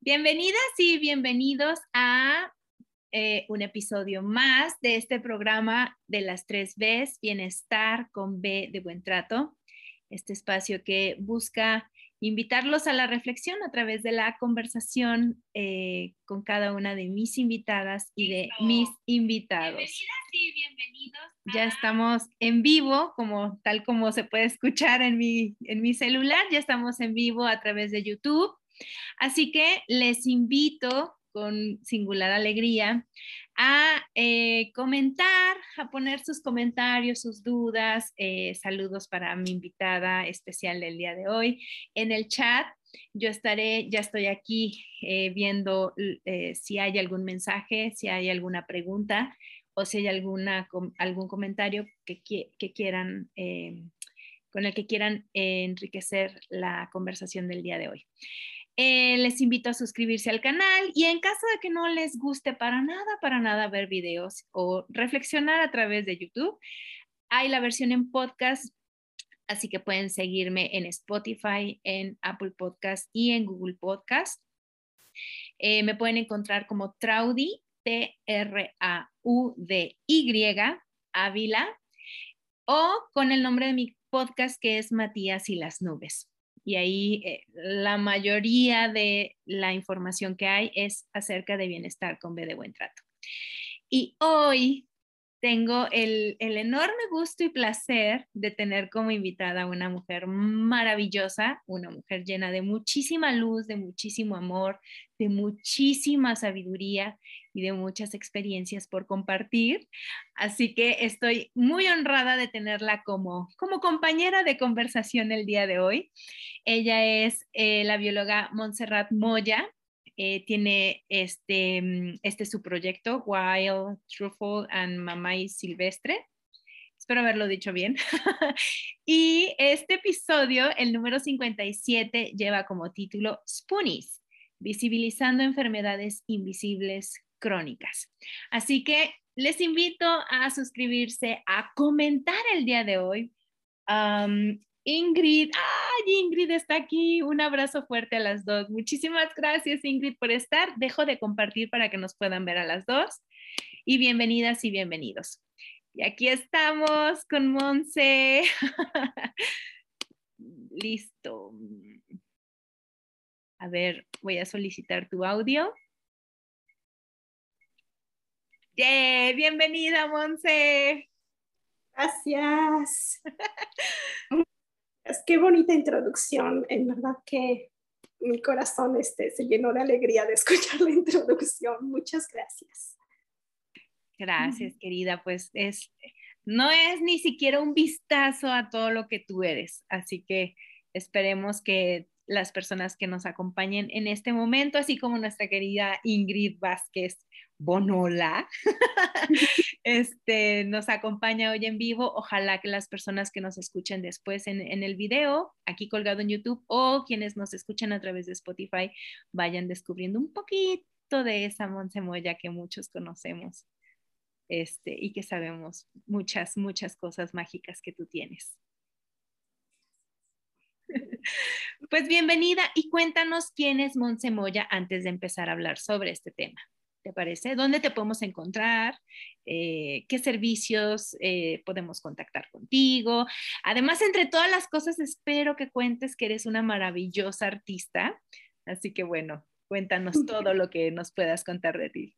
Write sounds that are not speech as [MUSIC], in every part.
Bienvenidas y bienvenidos a eh, un episodio más de este programa de las tres Bs, Bienestar con B de Buen Trato, este espacio que busca invitarlos a la reflexión a través de la conversación eh, con cada una de mis invitadas y de mis invitados. Bienvenidas y bienvenidos. Ya estamos en vivo, como tal como se puede escuchar en mi, en mi celular, ya estamos en vivo a través de YouTube Así que les invito con singular alegría a eh, comentar, a poner sus comentarios, sus dudas, eh, saludos para mi invitada especial del día de hoy en el chat. Yo estaré, ya estoy aquí eh, viendo si hay algún mensaje, si hay alguna pregunta o si hay alguna, algún comentario que, que quieran, con el que quieran enriquecer la conversación del día de hoy. Eh, les invito a suscribirse al canal y en caso de que no les guste para nada, para nada ver videos o reflexionar a través de YouTube, hay la versión en podcast, así que pueden seguirme en Spotify, en Apple Podcast y en Google Podcast. Eh, me pueden encontrar como Traudy, T-R-A-U-D-Y, Ávila, o con el nombre de mi podcast que es Matías y las Nubes y ahí eh, la mayoría de la información que hay es acerca de bienestar con B de buen trato. Y hoy tengo el, enorme gusto y placer de tener como invitada a una mujer maravillosa, una mujer llena de muchísima luz, de muchísimo amor, de muchísima sabiduría y de muchas experiencias por compartir. Así que estoy muy honrada de tenerla como, como compañera de conversación el día de hoy. Ella es eh, la bióloga Montserrat Moya. Eh, tiene este, mm, este su proyecto, Wild Truffle and Mamay Silvestre. Espero haberlo dicho bien. [LAUGHS] y este episodio, el número 57, lleva como título Spoonies, visibilizando enfermedades invisibles crónicas. Así que les invito a suscribirse, a comentar el día de hoy. Ingrid, ¡ay! Ingrid está aquí. Un abrazo fuerte a las dos. Muchísimas gracias, Ingrid, por estar. Dejo de compartir para que nos puedan ver a las dos. Y bienvenidas y bienvenidos. Y aquí estamos con Monse. [LAUGHS] Listo. A ver, voy a solicitar tu audio. Yeah, bienvenida, Monse. Gracias. [LAUGHS] Qué bonita introducción, en verdad que mi corazón este, se llenó de alegría de escuchar la introducción. Muchas gracias. Gracias, querida. Pues es, no es ni siquiera un vistazo a todo lo que tú eres, así que esperemos que las personas que nos acompañen en este momento, así como nuestra querida Ingrid Vázquez Bonola, [LAUGHS] este, nos acompaña hoy en vivo. Ojalá que las personas que nos escuchen después en, el video, aquí colgado en YouTube, o quienes nos escuchan a través de Spotify, vayan descubriendo un poquito de esa Monsemoya que muchos conocemos este, y que sabemos muchas, muchas cosas mágicas que tú tienes. [LAUGHS] Pues bienvenida y cuéntanos quién es Monsemoya antes de empezar a hablar sobre este tema. ¿Te parece? ¿Dónde te podemos encontrar? Eh, ¿Qué servicios eh, podemos contactar contigo? Además, entre todas las cosas, espero que cuentes que eres una maravillosa artista. Así que bueno, Cuéntanos [LAUGHS] todo lo que nos puedas contar de ti.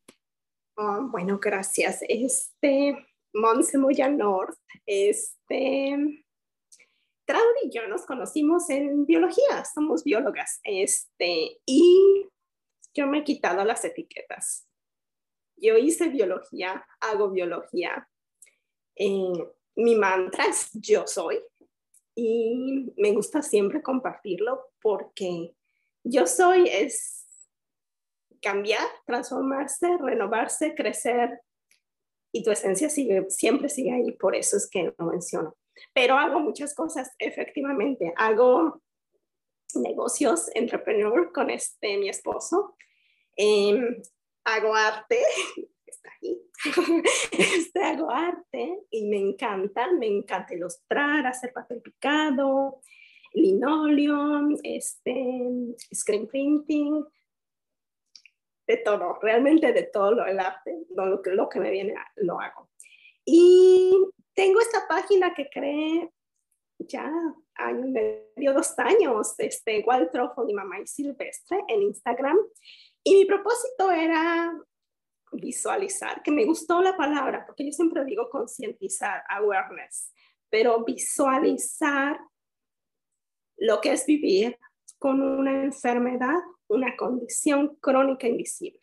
Oh, bueno, gracias. Este, Monse Moya North, este, Traudy y yo nos conocimos en biología, somos biólogas, este, y yo me he quitado las etiquetas. Yo hice biología, hago biología. Eh, mi mantra es yo soy y me gusta siempre compartirlo porque yo soy es cambiar, transformarse, renovarse, crecer y tu esencia sigue, siempre sigue ahí, por eso es que lo menciono. Pero hago muchas cosas, efectivamente. Hago negocios, entrepreneur con este, mi esposo. Em, hago arte, [LAUGHS] está ahí. este, [LAUGHS] hago arte y me encanta, me encanta ilustrar, hacer papel picado, linoleum, este, screen printing, de todo, realmente de todo lo, el arte, lo, lo que me viene, lo hago. Y tengo esta página que creé ya año medio, dos años, este, Wild y Mamá y Silvestre en Instagram. Y mi propósito era visualizar, que me gustó la palabra, porque yo siempre digo concientizar, awareness, pero visualizar lo que es vivir con una enfermedad, una condición crónica invisible.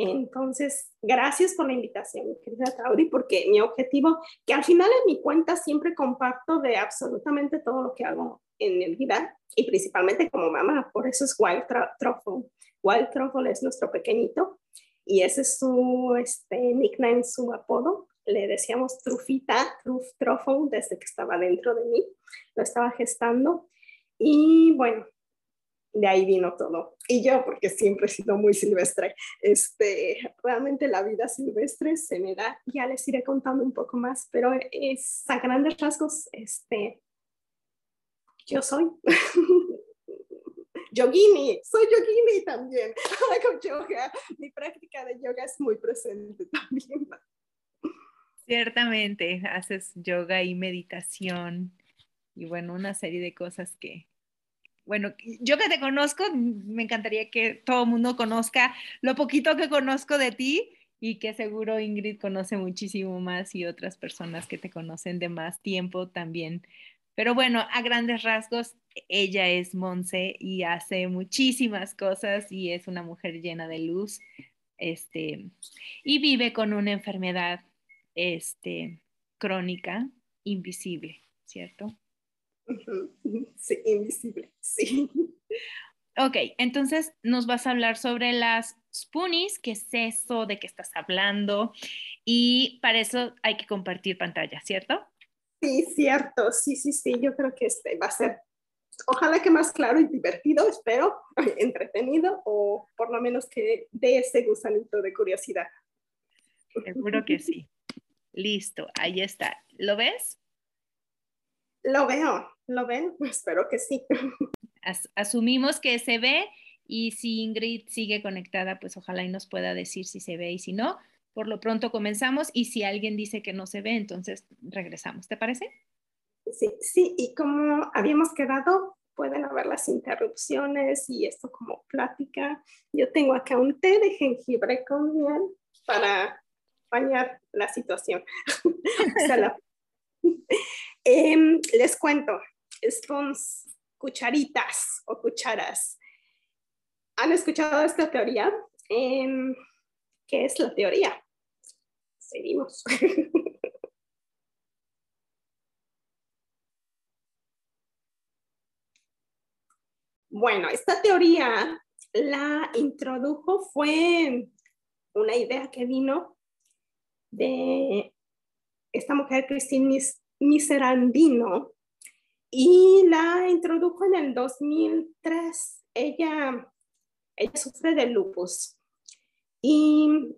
Entonces, gracias por la invitación, querida Tauri, porque mi objetivo, que al final en mi cuenta siempre comparto de absolutamente todo lo que hago en mi vida y principalmente como mamá, por eso es Wild Truffle. Wild Truffle es nuestro pequeñito y ese es su este, nickname, su apodo. Le decíamos Trufita, Truf Truffle, desde que estaba dentro de mí, lo estaba gestando. Y bueno, de ahí vino todo. Y yo, porque siempre he sido muy silvestre, este, realmente la vida silvestre se me da, ya les iré contando un poco más, pero es a grandes rasgos, este, yo soy. [LAUGHS] yogini, soy yogini también. [LAUGHS] Hago yoga, mi práctica de yoga es muy presente también. Ciertamente, haces yoga y meditación y bueno, una serie de cosas que, bueno, yo que te conozco, me encantaría que todo el mundo conozca lo poquito que conozco de ti y que seguro Ingrid conoce muchísimo más y otras personas que te conocen de más tiempo también. Pero bueno, a grandes rasgos, ella es Monse y hace muchísimas cosas y es una mujer llena de luz. Este, y vive con una enfermedad este, crónica, invisible, ¿cierto? [LAUGHS] Sí, invisible, sí. Ok, entonces nos vas a hablar sobre las spoonies, qué es eso, de qué estás hablando, y para eso hay que compartir pantalla, ¿cierto? Sí, cierto, sí, sí, sí, yo creo que este va a ser, ojalá que más claro y divertido, espero, [LAUGHS] entretenido, o por lo menos que dé ese gusanito de curiosidad. Seguro que sí. [LAUGHS] Listo, ahí está. ¿Lo ves? Lo veo, ¿lo ven? [LAUGHS] Espero que sí. asumimos que se ve y si Ingrid sigue conectada, pues ojalá y nos pueda decir si se ve y si no. Por lo pronto comenzamos y si alguien dice que no se ve, entonces regresamos. ¿Te parece? Sí, sí, y como habíamos quedado, pueden haber las interrupciones y esto como plática. Yo tengo acá un té de jengibre con miel para bañar la situación. o sea, la Em, les cuento, spoons, cucharitas o cucharas. ¿Han escuchado esta teoría? Em, ¿Qué es la teoría? Seguimos. [LAUGHS] bueno, esta teoría la introdujo, fue una idea que vino de esta mujer, Christine Miserandino, y la introdujo en el 2003. Ella, ella sufre de lupus. Y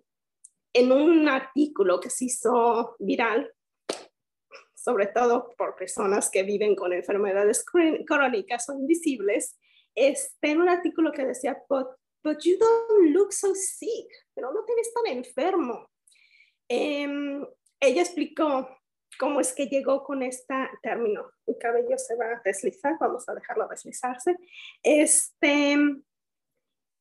en un artículo que se hizo viral, sobre todo por personas que viven con enfermedades crónicas o invisibles, este, en un artículo que decía, but, you don't look so sick, pero no te ves tan enfermo. Eh, ella explicó cómo es que llegó con este término. Mi cabello se va a deslizar, vamos a dejarlo deslizarse. Este,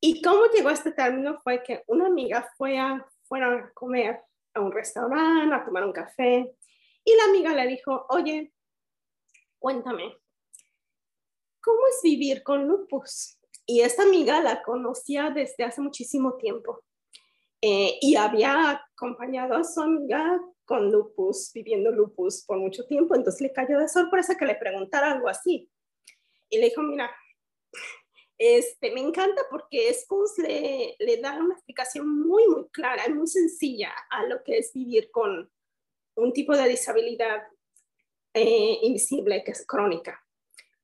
Y cómo llegó este término fue que una amiga fue a, fueron a comer a un restaurante, a tomar un café, y la amiga le dijo, oye, cuéntame, ¿cómo es vivir con lupus? Y esta amiga la conocía desde hace muchísimo tiempo eh, y había acompañado a su amiga con lupus, viviendo lupus por mucho tiempo, entonces le cayó de sorpresa que le preguntara algo así. Y le dijo, mira, este, me encanta porque Spons le, le da una explicación muy, muy clara, muy sencilla a lo que es vivir con un tipo de disabilidad eh, invisible que es crónica.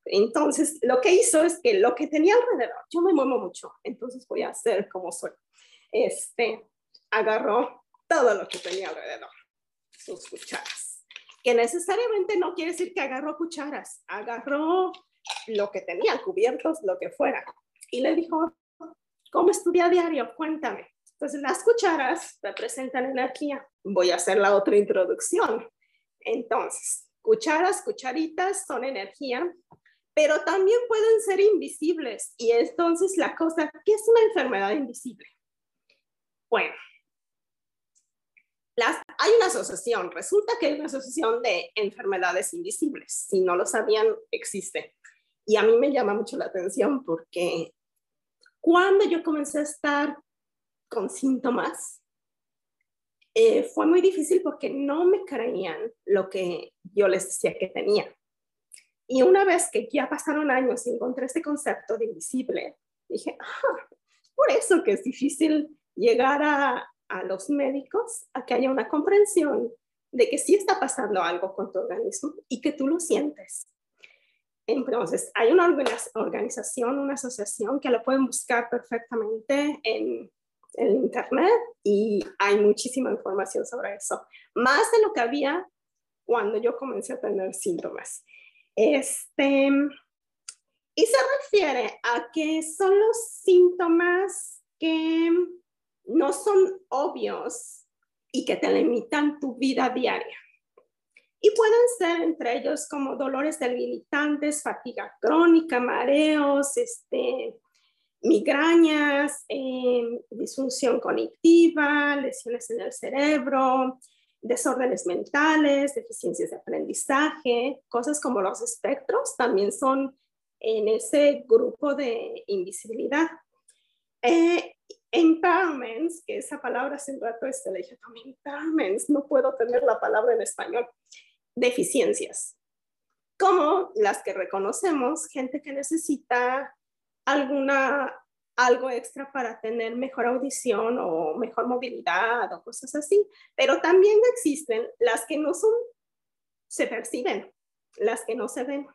Entonces, lo que hizo es que lo que tenía alrededor, yo me muevo mucho, entonces voy a hacer como soy. Este, agarró todo lo que tenía alrededor, sus cucharas. Que necesariamente no quiere decir que agarró cucharas, agarró lo que tenía, cubiertos, lo que fuera. Y le dijo, ¿cómo estudia diario? Cuéntame. Entonces, las cucharas representan energía. Voy a hacer la otra introducción. Entonces, cucharas, cucharitas son energía, pero también pueden ser invisibles. Y entonces la cosa, ¿qué es una enfermedad invisible? Bueno, las, hay una asociación, resulta que hay una asociación de enfermedades invisibles. Si no lo sabían, existe. Y a mí me llama mucho la atención porque cuando yo comencé a estar con síntomas, eh, fue muy difícil porque no me creían lo que yo les decía que tenía. Y una vez que ya pasaron años y encontré este concepto de invisible, dije, ah, por eso que es difícil llegar a, a los médicos a que haya una comprensión de que sí está pasando algo con tu organismo y que tú lo sientes. Entonces, hay una organización, una asociación que lo pueden buscar perfectamente en, el Internet y hay muchísima información sobre eso, más de lo que había cuando yo comencé a tener síntomas. Este, y se refiere a que son los síntomas que no son obvios y que te limitan tu vida diaria. Y pueden ser entre ellos como dolores debilitantes, fatiga crónica, mareos, este, migrañas, em, disfunción cognitiva, lesiones en el cerebro, desórdenes mentales, deficiencias de aprendizaje, cosas como los espectros también son en ese grupo de invisibilidad. Eh, empowerments, que esa palabra hace un rato este, le dije, empowerments, no puedo tener la palabra en español, deficiencias, como las que reconocemos, gente que necesita alguna, algo extra para tener mejor audición o mejor movilidad o cosas así, pero también existen las que no son, se perciben, las que no se ven.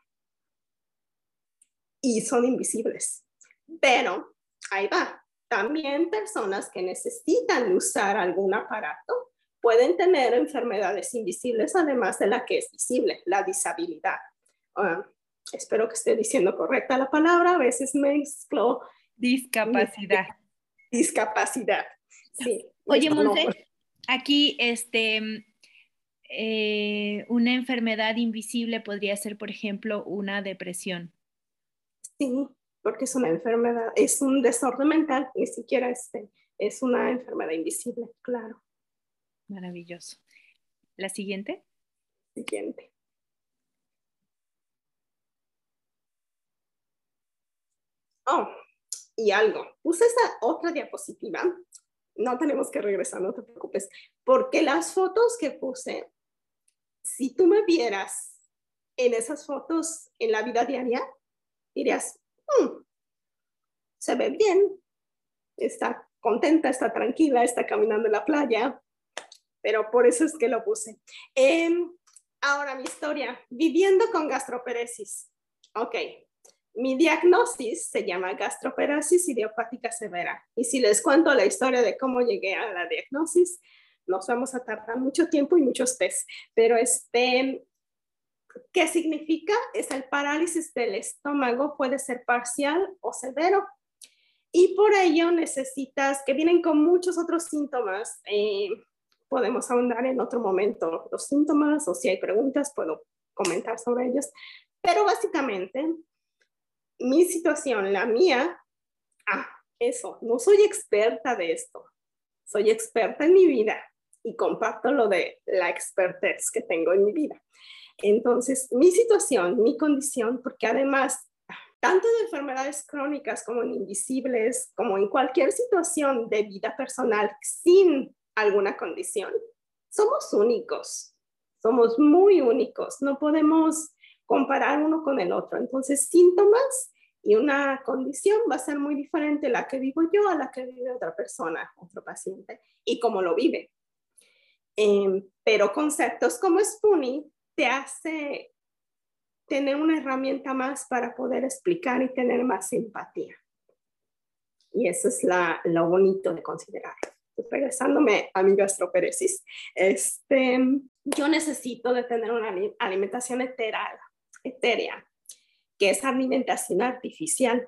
Y son invisibles. Pero ahí va, también personas que necesitan usar algún aparato pueden tener enfermedades invisibles, además de la que es visible, la disabilidad. Ah, espero que esté diciendo correcta la palabra, a veces mezclo. Discapacidad. Discapacidad, sí. Oye, Monse, aquí este, eh, una enfermedad invisible podría ser, por ejemplo, una depresión. Sí, porque es una enfermedad, es un desorden mental, ni siquiera este, es una enfermedad invisible, claro. Maravilloso. ¿La siguiente? Siguiente. Oh, y algo. Puse esa otra diapositiva. No tenemos que regresar, no te preocupes, porque las fotos que puse, si tú me vieras en esas fotos en la vida diaria, dirías, hmm, se ve bien, está contenta, está tranquila, está caminando en la playa, pero por eso es que lo puse. Em, ahora mi historia, viviendo con gastroperesis. Ok, mi diagnosis se llama gastroperesis idiopática severa. Y si les cuento la historia de cómo llegué a la diagnosis, nos vamos a tardar mucho tiempo y muchos test. Pero este, ¿qué significa? Es el parálisis del estómago, puede ser parcial o severo. Y por ello necesitas, que vienen con muchos otros síntomas, eh, podemos ahondar en otro momento los síntomas o si hay preguntas puedo comentar sobre ellos. Pero básicamente, mi situación, la mía, ah, eso, no soy experta de esto, soy experta en mi vida y comparto lo de la expertez que tengo en mi vida. Entonces, mi situación, mi condición, porque además, tanto de enfermedades crónicas como en invisibles, como en cualquier situación de vida personal sin alguna condición, somos únicos, somos muy únicos, no podemos comparar uno con el otro. Entonces, síntomas y una condición va a ser muy diferente la que vivo yo a la que vive otra persona, otro paciente, y cómo lo vive. Em, pero conceptos como Spoonie te hace tener una herramienta más para poder explicar y tener más empatía. Y eso es la, lo bonito de considerar. Regresándome a mi gastroperesis, este, yo necesito de tener una alimentación etérea, etérea que es alimentación artificial.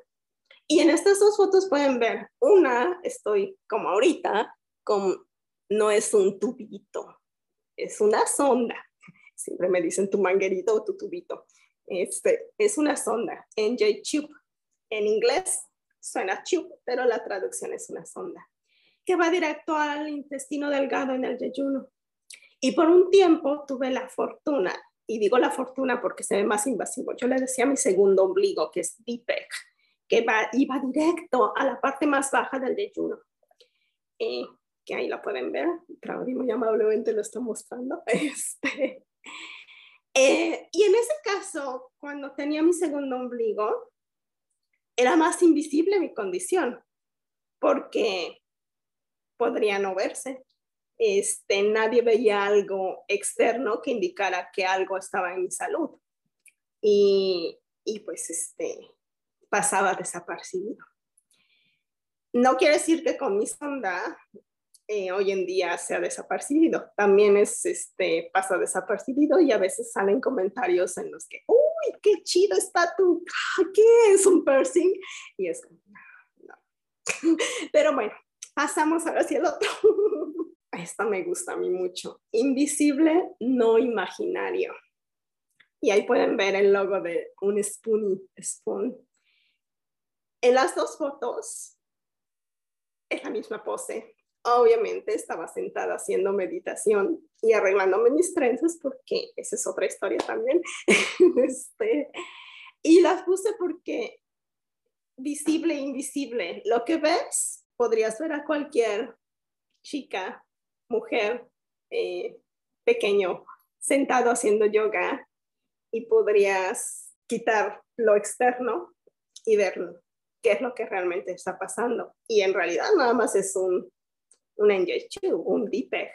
Y en estas dos fotos pueden ver, una, estoy como ahorita, con, no es un tubito, es una sonda. Siempre me dicen tu manguerito o tu tubito. Este, es una sonda, NJ Tube. En inglés suena tube, pero la traducción es una sonda, que va directo al intestino delgado en el yeyuno. Y por un tiempo tuve la fortuna y digo la fortuna porque se ve más invasivo. Yo le decía a mi segundo ombligo, que es DIPEC, que va, iba directo a la parte más baja del yeyuno. Eh, que ahí la pueden ver, Claudia muy amablemente lo está mostrando. [LAUGHS] Este, eh, y en ese caso, cuando tenía mi segundo ombligo, era más invisible mi condición, porque podría no verse, este, nadie veía algo externo que indicara que algo estaba en mi salud. Y, y pues este, pasaba desapercibido. No quiere decir que con mi sonda eh, hoy en día se ha desapercibido. También es, este, pasa desapercibido y a veces salen comentarios en los que, uy, qué chido está tu, ¿qué es un piercing? Y es no. [LAUGHS] Pero bueno, pasamos ahora hacia el otro. [LAUGHS] esta me gusta a mí mucho. Invisible, no imaginario. Y ahí pueden ver el logo de un spoon, spoon. En las dos fotos es la misma pose. Obviamente estaba sentada haciendo meditación y arreglándome mis trenzas porque esa es otra historia también. [LAUGHS] este, y las puse porque visible e invisible, lo que ves podrías ver a cualquier chica mujer eh, pequeño sentado haciendo yoga y podrías quitar lo externo y ver qué es lo que realmente está pasando. Y en realidad nada más es un, un un DIPEG,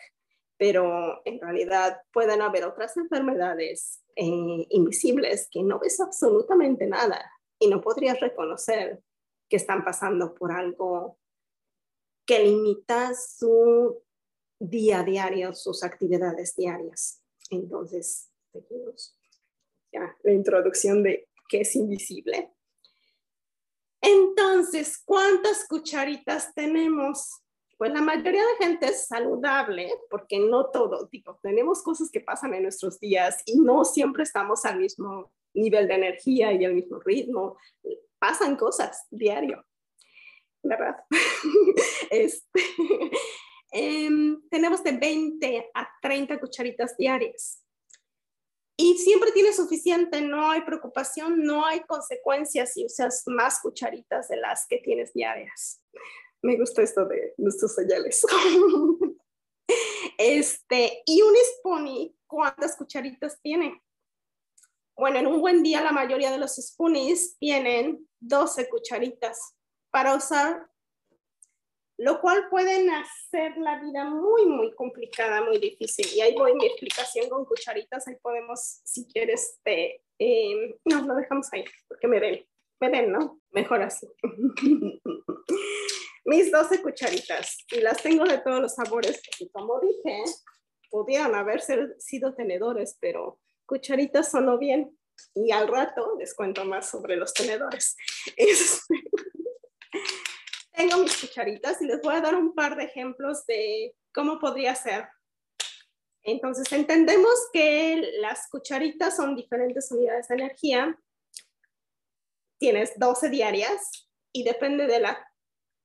pero en realidad pueden haber otras enfermedades eh, invisibles que no ves absolutamente nada y no podrías reconocer que están pasando por algo que limita su día a diario sus actividades diarias. Entonces, ya la introducción de qué es invisible. Entonces, ¿cuántas cucharitas tenemos? Pues la mayoría de gente es saludable, porque no todo, digo, tenemos cosas que pasan en nuestros días y no siempre estamos al mismo nivel de energía y al mismo ritmo. Pasan cosas diario, ¿verdad? [LAUGHS] este, Em, tenemos de 20 a 30 cucharitas diarias. Y siempre tienes suficiente, no hay preocupación, no hay consecuencias si usas más cucharitas de las que tienes diarias. Me gusta esto de nuestros señales. [LAUGHS] este, y un Spoonie, ¿cuántas cucharitas tiene? Bueno, en un buen día la mayoría de los Spoonies tienen 12 cucharitas para usar lo cual pueden hacer la vida muy, muy complicada, muy difícil. Y ahí voy mi explicación con cucharitas, ahí podemos, si quieres, te, em, no, lo dejamos ahí, porque me ven, me ven, ¿no? Mejor así. [LAUGHS] Mis 12 cucharitas, y las tengo de todos los sabores, porque como dije, podían haber sido tenedores, pero cucharitas sonó bien. Y al rato les cuento más sobre los tenedores. [LAUGHS] Este, tengo mis cucharitas y les voy a dar un par de ejemplos de cómo podría ser. Entonces, entendemos que las cucharitas son diferentes unidades de energía. Tienes 12 diarias y depende de la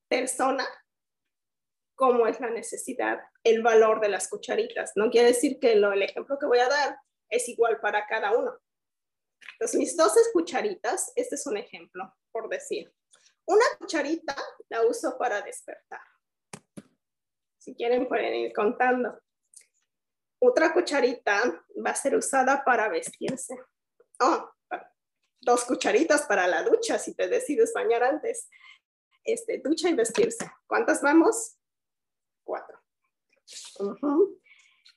persona cómo es la necesidad, el valor de las cucharitas. No quiere decir que lo, el ejemplo que voy a dar es igual para cada uno. Entonces, mis 12 cucharitas, este es un ejemplo, por decir. Una cucharita la uso para despertar. Si quieren, pueden ir contando. Otra cucharita va a ser usada para vestirse. Oh, dos cucharitas para la ducha, si te decides bañar antes. Este, ducha y vestirse. ¿Cuántas vamos? Cuatro.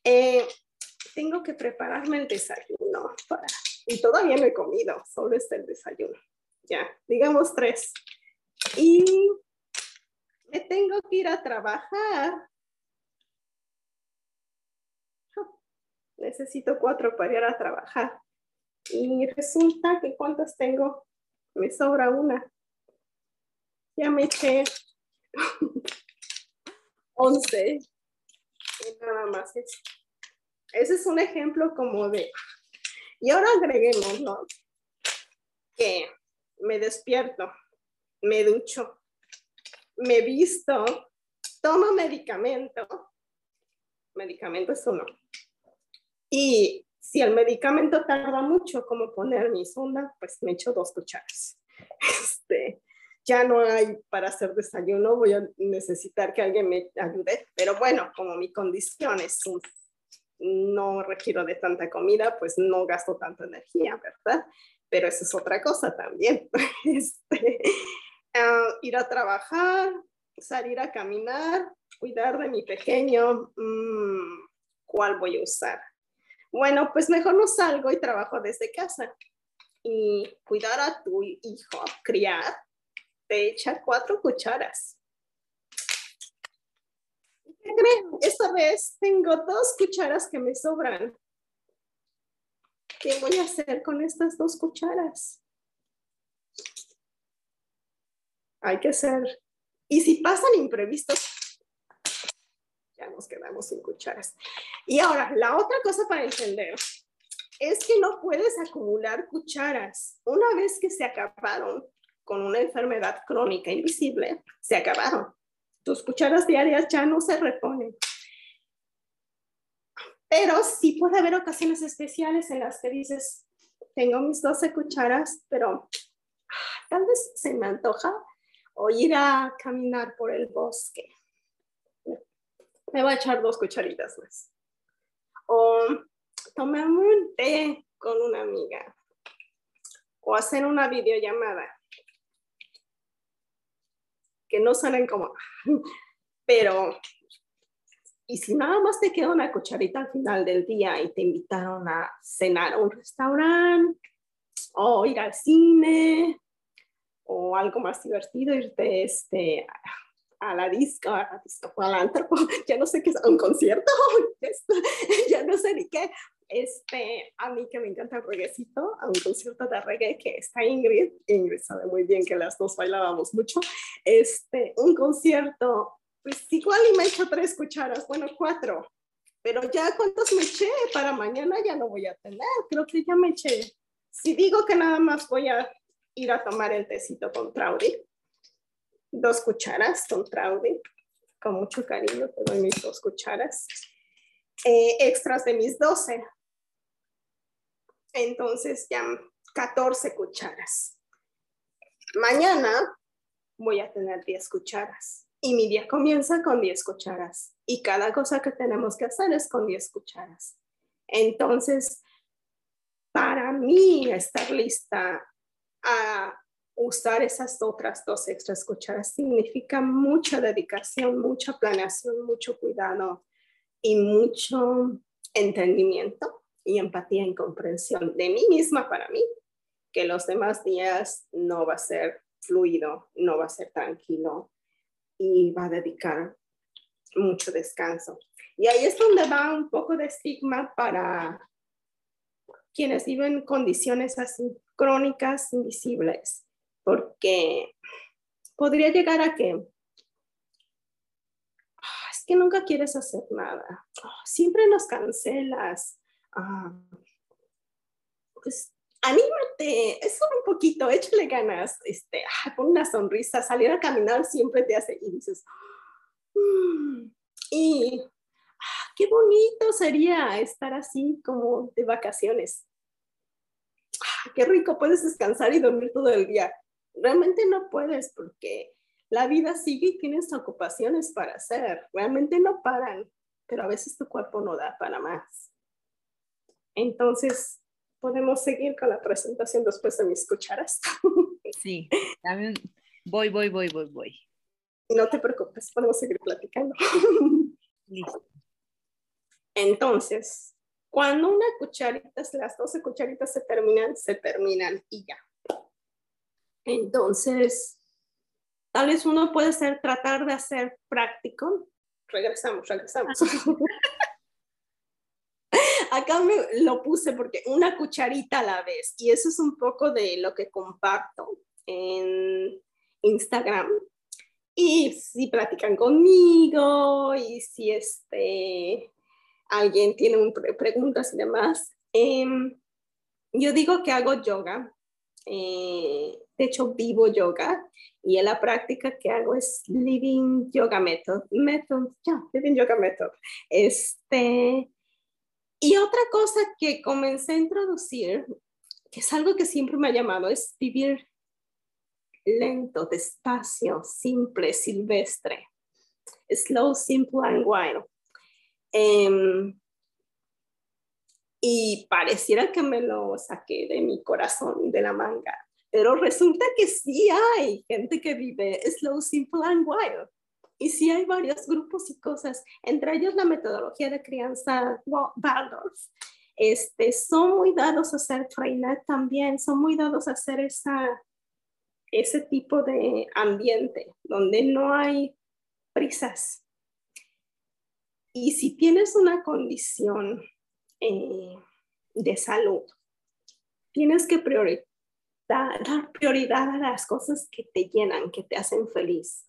Eh, tengo que prepararme el desayuno. Y todavía no he comido, solo está el desayuno. Ya, digamos tres. Y me tengo que ir a trabajar. Necesito cuatro para ir a trabajar. Y resulta que ¿cuántas tengo? Me sobra una. Ya me eché 11. Y nada más es. Ese es un ejemplo como de. Y ahora agreguemos, ¿no? Que me despierto, me ducho, me visto, tomo medicamento. Medicamento es uno. Y si el medicamento tarda mucho, como poner mi sonda, pues me echo dos cucharas. [LAUGHS] Este, ya no hay para hacer desayuno, voy a necesitar que alguien me ayude, pero bueno, como mi condición es no requiero de tanta comida, pues no gasto tanta energía, ¿verdad? Pero eso es otra cosa también. [LAUGHS] Este, ah, ir a trabajar, salir a caminar, cuidar de mi pequeño, mm, ¿cuál voy a usar? Bueno, pues mejor no salgo y trabajo desde casa. Y cuidar a tu hijo, criar, te echa cuatro cucharas. Esta vez tengo dos cucharas que me sobran. ¿Qué voy a hacer con estas dos cucharas? Hay que hacer. Y si pasan imprevistos, ya nos quedamos sin cucharas. Y ahora, la otra cosa para entender es que no puedes acumular cucharas. Una vez que se acabaron con una enfermedad crónica invisible, se acabaron. Tus cucharas diarias ya no se reponen. Pero sí puede haber ocasiones especiales en las que dices, tengo mis 12 cucharas, pero ah, tal vez se me antoja o ir a caminar por el bosque me voy a echar dos cucharitas más. O tomar un té con una amiga. O hacer una videollamada. Que no salen como, [LAUGHS] pero, y si nada más te queda una cucharita al final del día y te invitaron a cenar a un restaurante, o ir al cine, o algo más divertido, irte este, a la disco, a la disco, al antro, [LAUGHS] ya no sé qué es, a un concierto, [LAUGHS] [LAUGHS] ya no sé ni qué. Este, a mí que me encanta el reguecito, a un concierto de reggae que está Ingrid, Ingrid sabe muy bien que las dos bailábamos mucho, este, un concierto, pues igual y me echo tres cucharas, bueno, cuatro, pero ya cuántos me eché, para mañana ya no voy a tener, creo que ya me eché. Si digo que nada más voy a ir a tomar el tecito con Traudy, dos cucharas con Traudy, con mucho cariño te doy mis dos cucharas, eh, extras de mis 12. Entonces ya 14 cucharas. Mañana voy a tener 10 cucharas y mi día comienza con 10 cucharas y cada cosa que tenemos que hacer es con 10 cucharas. Entonces, para mí estar lista a usar esas otras dos extras cucharas significa mucha dedicación, mucha planeación, mucho cuidado y mucho entendimiento y empatía y comprensión de mí misma para mí, que los demás días no va a ser fluido, no va a ser tranquilo y va a dedicar mucho descanso. Y ahí es donde va un poco de estigma para quienes viven condiciones así crónicas, invisibles, porque podría llegar a que ah, es que nunca quieres hacer nada, ah, siempre nos cancelas. Ah, pues anímate, es solo un poquito, échale ganas, este, pon una sonrisa, salir a caminar siempre te hace, y dices, mm", y qué bonito sería estar así como de vacaciones. Qué rico, puedes descansar y dormir todo el día. Realmente no puedes porque la vida sigue y tienes ocupaciones para hacer. Realmente no paran, pero a veces tu cuerpo no da para más. Entonces, podemos seguir con la presentación después de mis cucharas. [LAUGHS] Sí, también voy, voy, voy, voy, voy. No te preocupes, podemos seguir platicando. [LAUGHS] Listo. Entonces, cuando una cucharita, las 12 cucharitas se terminan, se terminan y ya. Entonces, tal vez uno puede ser tratar de hacer práctico. Regresamos, regresamos. [LAUGHS] Acá me lo puse porque una cucharita a la vez y eso es un poco de lo que comparto en Instagram. Y si platican conmigo y si este, alguien tiene preguntas y demás, em, yo digo que hago yoga. Eh, de hecho, vivo yoga y en la práctica que hago es Living Yoga Method. Method, ya, Living Yoga Method. Este, y otra cosa que comencé a introducir, que es algo que siempre me ha llamado, es vivir lento, despacio, simple, silvestre. Slow, simple and wild. Em, y pareciera que me lo saqué de mi corazón, de la manga. Pero resulta que sí hay gente que vive slow, simple and wild. Y sí hay varios grupos y cosas, entre ellos la metodología de crianza Waldorf. Este, son muy dados a hacer trainer también, son muy dados a hacer esa, ese tipo de ambiente donde no hay prisas. Y si tienes una condición eh, de salud, tienes que dar prioridad a las cosas que te llenan, que te hacen feliz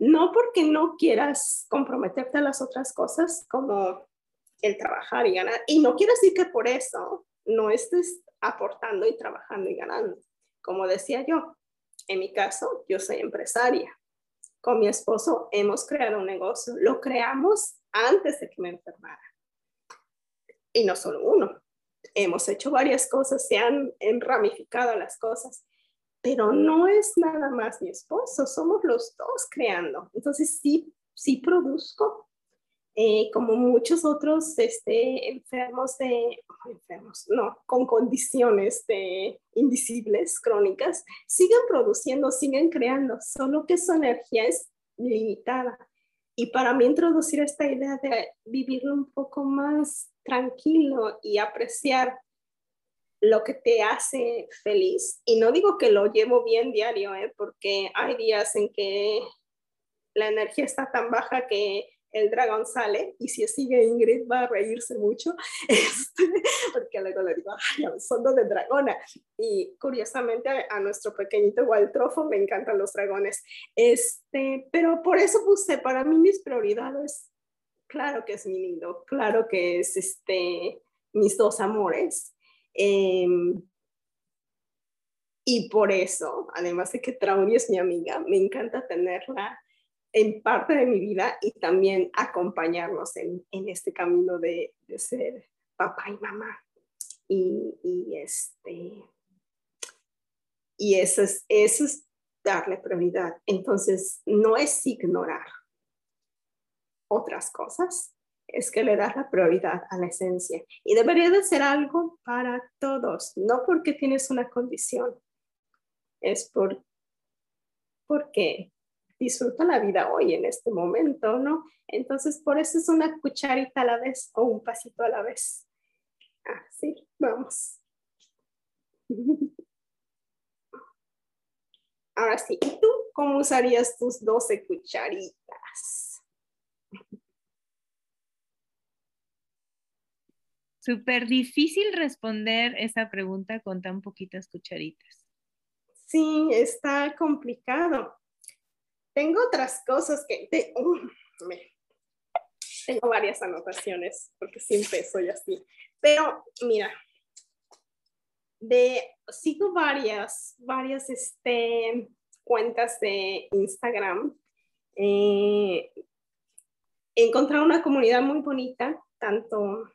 no porque no quieras comprometerte a las otras cosas como el trabajar y ganar. Y no quiero decir que por eso no estés aportando y trabajando y ganando. Como decía yo, en mi caso, yo soy empresaria. Con mi esposo hemos creado un negocio. Lo creamos antes de que me enfermara. Y no solo uno. Hemos hecho varias cosas, se han ramificado las cosas pero no es nada más mi esposo, somos los dos creando. Entonces sí, sí produzco, eh, como muchos otros este, enfermos de, enfermos, no, con condiciones de invisibles, crónicas, siguen produciendo, siguen creando, solo que su energía es limitada. Y para mí introducir esta idea de vivirlo un poco más tranquilo y apreciar lo que te hace feliz. Y no digo que lo llevo bien diario, ¿eh? porque hay días en que la energía está tan baja que el dragón sale y si sigue Ingrid va a reírse mucho, [LAUGHS] este, porque luego le digo, ay, son de dragona. Y curiosamente a, nuestro pequeñito Waltrofo me encantan los dragones. Este, pero por eso puse para mí mis prioridades. Claro que es mi lindo, claro que es este, mis dos amores, Em, y por eso, además de que Trauri es mi amiga, me encanta tenerla en parte de mi vida y también acompañarnos en, en este camino de, de, ser papá y mamá. Y, y, este, y eso es, eso es darle prioridad. Entonces, no es ignorar otras cosas, es que le das la prioridad a la esencia. Y debería de ser algo para todos, no porque tienes una condición, es por, porque disfruta la vida hoy, en este momento, ¿no? Entonces, por eso es una cucharita a la vez o un pasito a la vez. Así, ah, vamos. [LAUGHS] Ahora sí, ¿y tú cómo usarías tus 12 cucharitas? Súper difícil responder esa pregunta con tan poquitas cucharitas. Sí, está complicado. Tengo otras cosas que... Tengo varias anotaciones porque siempre soy así. Pero mira, sigo varias, varias este, cuentas de Instagram. Eh, he encontrado una comunidad muy bonita, tanto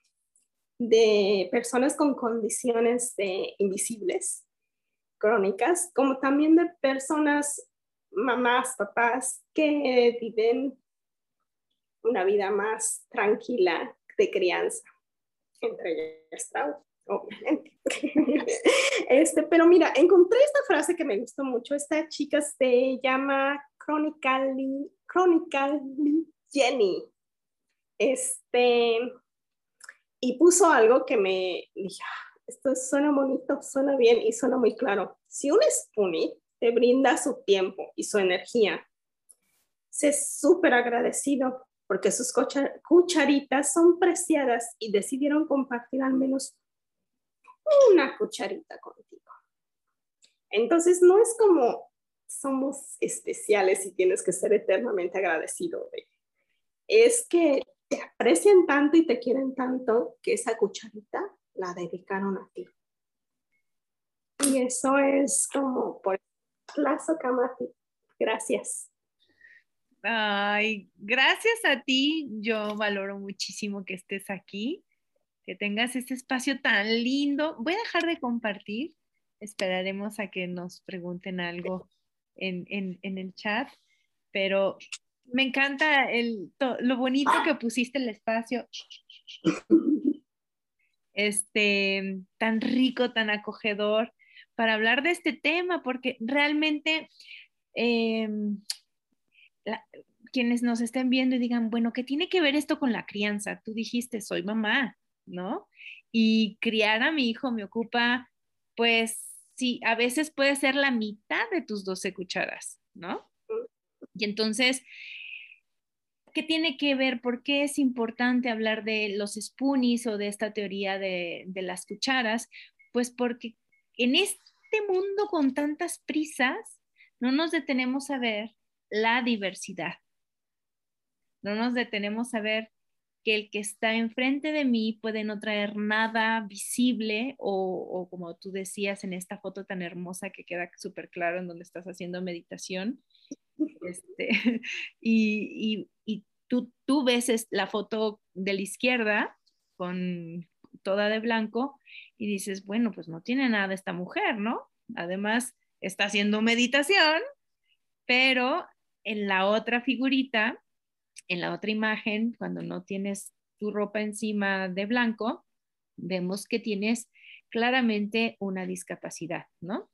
de personas con condiciones invisibles crónicas, como también de personas, mamás, papás, que viven una vida más tranquila de crianza, entre ellas obviamente. [LAUGHS] Este, pero mira, encontré esta frase que me gustó mucho. Esta chica se llama Chronically, Chronically Jenny. Este, y puso algo que me dije, ah, esto suena bonito, suena bien y suena muy claro. Si un Spoonie brinda su tiempo y su energía, sé súper agradecido porque sus cucharitas son preciadas y decidieron compartir al menos una cucharita contigo. Entonces, no es como somos especiales y tienes que ser eternamente agradecido. Es que te aprecian tanto y te quieren tanto que esa cucharita la dedicaron a ti. Y eso es como por plazo, Kamati. Gracias. Ay, gracias a ti. Yo valoro muchísimo que estés aquí, que tengas este espacio tan lindo. Voy a dejar de compartir. Esperaremos a que nos pregunten algo en, en el chat, pero me encanta el, lo bonito que pusiste el espacio. [LAUGHS] Este, tan rico, tan acogedor para hablar de este tema, porque realmente em, quienes nos estén viendo y digan, bueno, ¿qué tiene que ver esto con la crianza? Tú dijiste, soy mamá, ¿no? Y criar a mi hijo me ocupa, pues sí, a veces puede ser la mitad de tus 12 cucharas, ¿no? Y entonces, ¿qué tiene que ver? ¿Por qué es importante hablar de los spoonies o de esta teoría de, las cucharas? Pues porque en este mundo con tantas prisas, no nos detenemos a ver la diversidad. No nos detenemos a ver que el que está enfrente de mí puede no traer nada visible o, como tú decías en esta foto tan hermosa que queda súper claro en donde estás haciendo meditación, este, [LAUGHS] y, tú, tú ves la foto de la izquierda con toda de blanco y dices, bueno, pues no tiene nada esta mujer, ¿no? Además, está haciendo meditación, pero en la otra figurita, en la otra imagen, cuando no tienes tu ropa encima de blanco, vemos que tienes claramente una discapacidad, ¿no?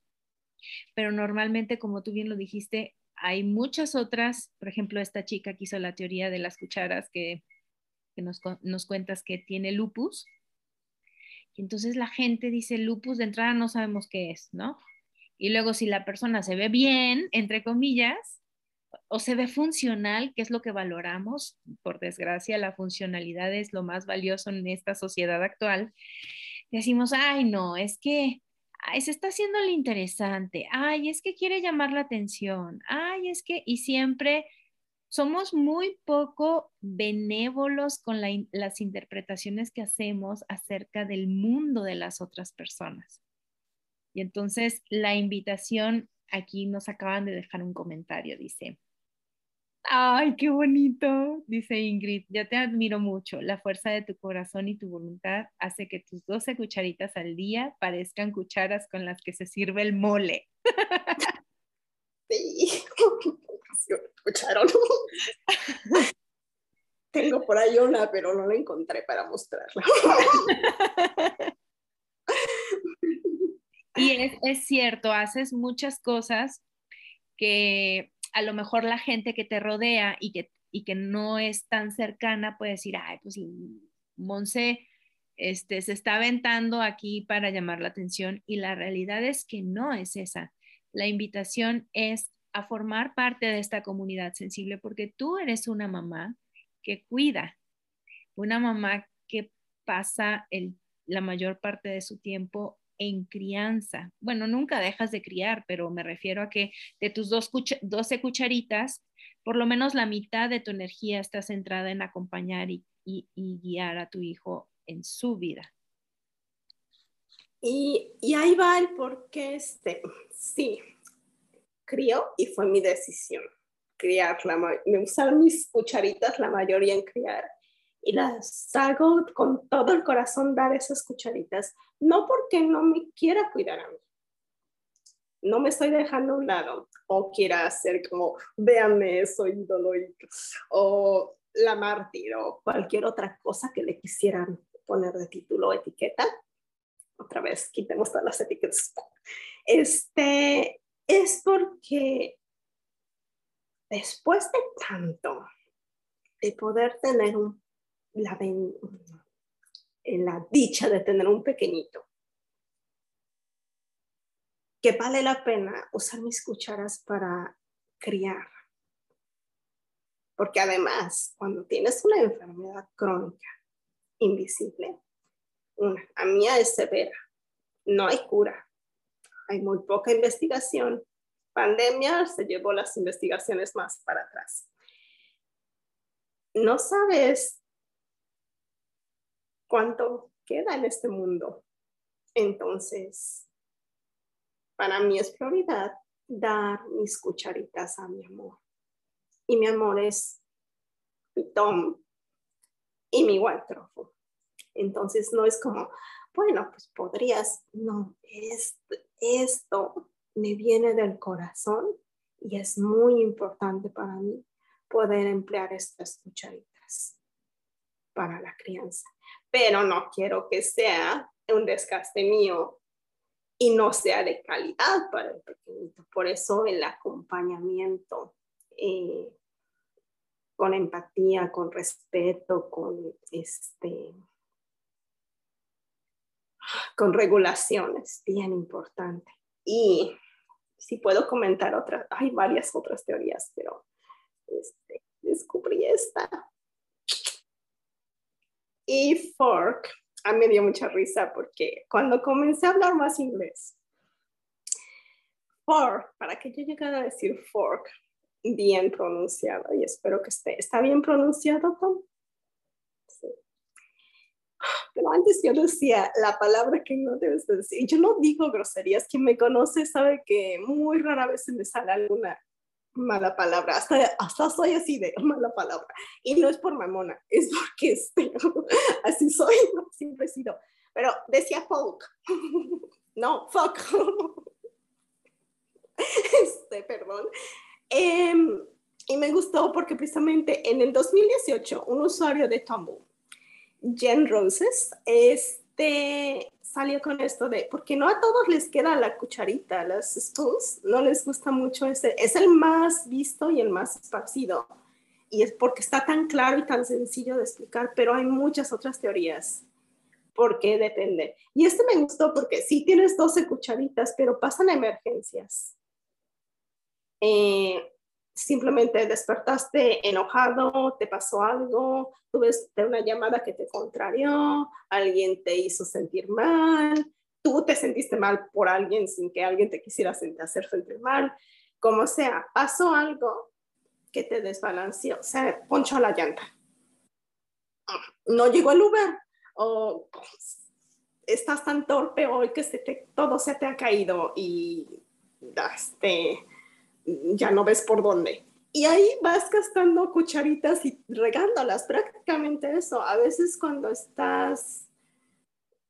Pero normalmente, como tú bien lo dijiste, hay muchas otras, por ejemplo, esta chica que hizo la teoría de las cucharas que, nos, nos, cuentas que tiene lupus. Entonces la gente dice lupus de entrada no sabemos qué es, ¿no? Y luego si la persona se ve bien, entre comillas, o se ve funcional, que es lo que valoramos, por desgracia la funcionalidad es lo más valioso en esta sociedad actual, decimos, ay no, es que ay, se está haciendo lo interesante, ay, es que quiere llamar la atención, ay, es que, y siempre somos muy poco benévolos con las interpretaciones que hacemos acerca del mundo de las otras personas. Y entonces la invitación, aquí nos acaban de dejar un comentario, dice, Ay, qué bonito, dice Ingrid. Ya te admiro mucho. La fuerza de tu corazón y tu voluntad hace que tus 12 cucharitas al día parezcan cucharas con las que se sirve el mole. [LAUGHS] Sí, [LAUGHS] escucharon. [LAUGHS] Tengo por ahí una, pero no la encontré para mostrarla. [LAUGHS] Y es, es cierto, haces muchas cosas que a lo mejor la gente que te rodea y que, y que no es tan cercana puede decir, ay, pues Monse este, se está aventando aquí para llamar la atención y la realidad es que no es esa. La invitación es a formar parte de esta comunidad sensible porque tú eres una mamá que cuida, una mamá que pasa la mayor parte de su tiempo en crianza. Bueno, nunca dejas de criar, pero me refiero a que de tus dos 12 cucharitas, por lo menos la mitad de tu energía está centrada en acompañar y, guiar a tu hijo en su vida. Y, y ahí va el por qué, este, sí, crío y fue mi decisión criar, me usar mis cucharitas la mayoría en criar y las hago con todo el corazón dar esas cucharitas, no porque no me quiera cuidar a mí, no me estoy dejando a un lado o quiera hacer como, véanme, soy ídolo o la mártir o cualquier otra cosa que le quisieran poner de título o etiqueta. Otra vez, quitemos todas las etiquetas. Este, es porque después de tanto, de poder tener la, la dicha de tener un pequeñito, que vale la pena usar mis cucharas para criar. Porque además, cuando tienes una enfermedad crónica invisible, una, a mí es severa, no hay cura, hay muy poca investigación, pandemia se llevó las investigaciones más para atrás. No sabes cuánto queda en este mundo. Entonces, para mí es prioridad dar mis cucharitas a mi amor. Y mi amor es Tom y mi Waltrofo. Entonces, no es como, bueno, pues podrías, no, es esto me viene del corazón y es muy importante para mí poder emplear estas cucharitas para la crianza. Pero no quiero que sea un desgaste mío y no sea de calidad para el pequeñito. Por eso el acompañamiento eh, con empatía, con respeto, con este con regulación es bien importante. Y si puedo comentar otras, hay varias otras teorías, pero este, descubrí esta. Y fork, a mí me dio mucha risa porque cuando comencé a hablar más inglés, fork, para que yo llegara a decir fork bien pronunciado, y espero que esté, ¿está bien pronunciado, Tom? Pero antes yo decía la palabra que no debes decir. Yo no digo groserías. Quien me conoce sabe que muy rara vez se me sale alguna mala palabra. Hasta, hasta soy así de mala palabra. Y no es por mamona, es porque este, [LAUGHS] así soy, siempre he sido. Pero decía folk. [LAUGHS] No, fuck. [LAUGHS] Este, perdón. Em, y me gustó porque precisamente en el 2018 un usuario de Tumblr Jen Roses, este salió con esto de, porque no a todos les queda la cucharita, las spoons, no les gusta mucho ese, es el más visto y el más esparcido. Y es porque está tan claro y tan sencillo de explicar, pero hay muchas otras teorías. porque depende? Y este me gustó porque sí tienes 12 cucharitas, pero pasan emergencias. Eh, simplemente despertaste enojado, te pasó algo, tuviste una llamada que te contrarió, alguien te hizo sentir mal, tú te sentiste mal por alguien sin que alguien te quisiera hacer sentir mal, como sea, pasó algo que te desbalanceó, o sea, poncho la llanta. No llegó el Uber o estás tan torpe hoy que se todo se te ha caído y este, ya no ves por dónde. Y ahí vas gastando cucharitas y regándolas, prácticamente eso. A veces cuando estás,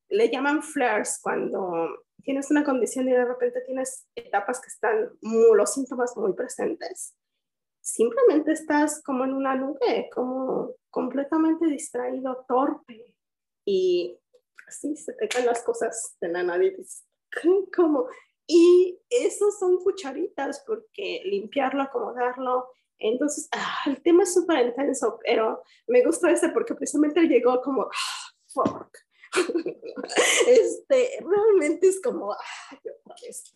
le llaman flares, cuando tienes una condición y de repente tienes etapas que están los síntomas muy presentes. Simplemente estás como en una nube, como completamente distraído, torpe. Y así se te caen las cosas de la nariz. [LAUGHS] Como, y esos son cucharitas porque limpiarlo, acomodarlo. Entonces, ah, el tema es súper intenso, pero me gustó ese porque precisamente llegó como, ah, fuck. [LAUGHS] este, realmente es como, ah,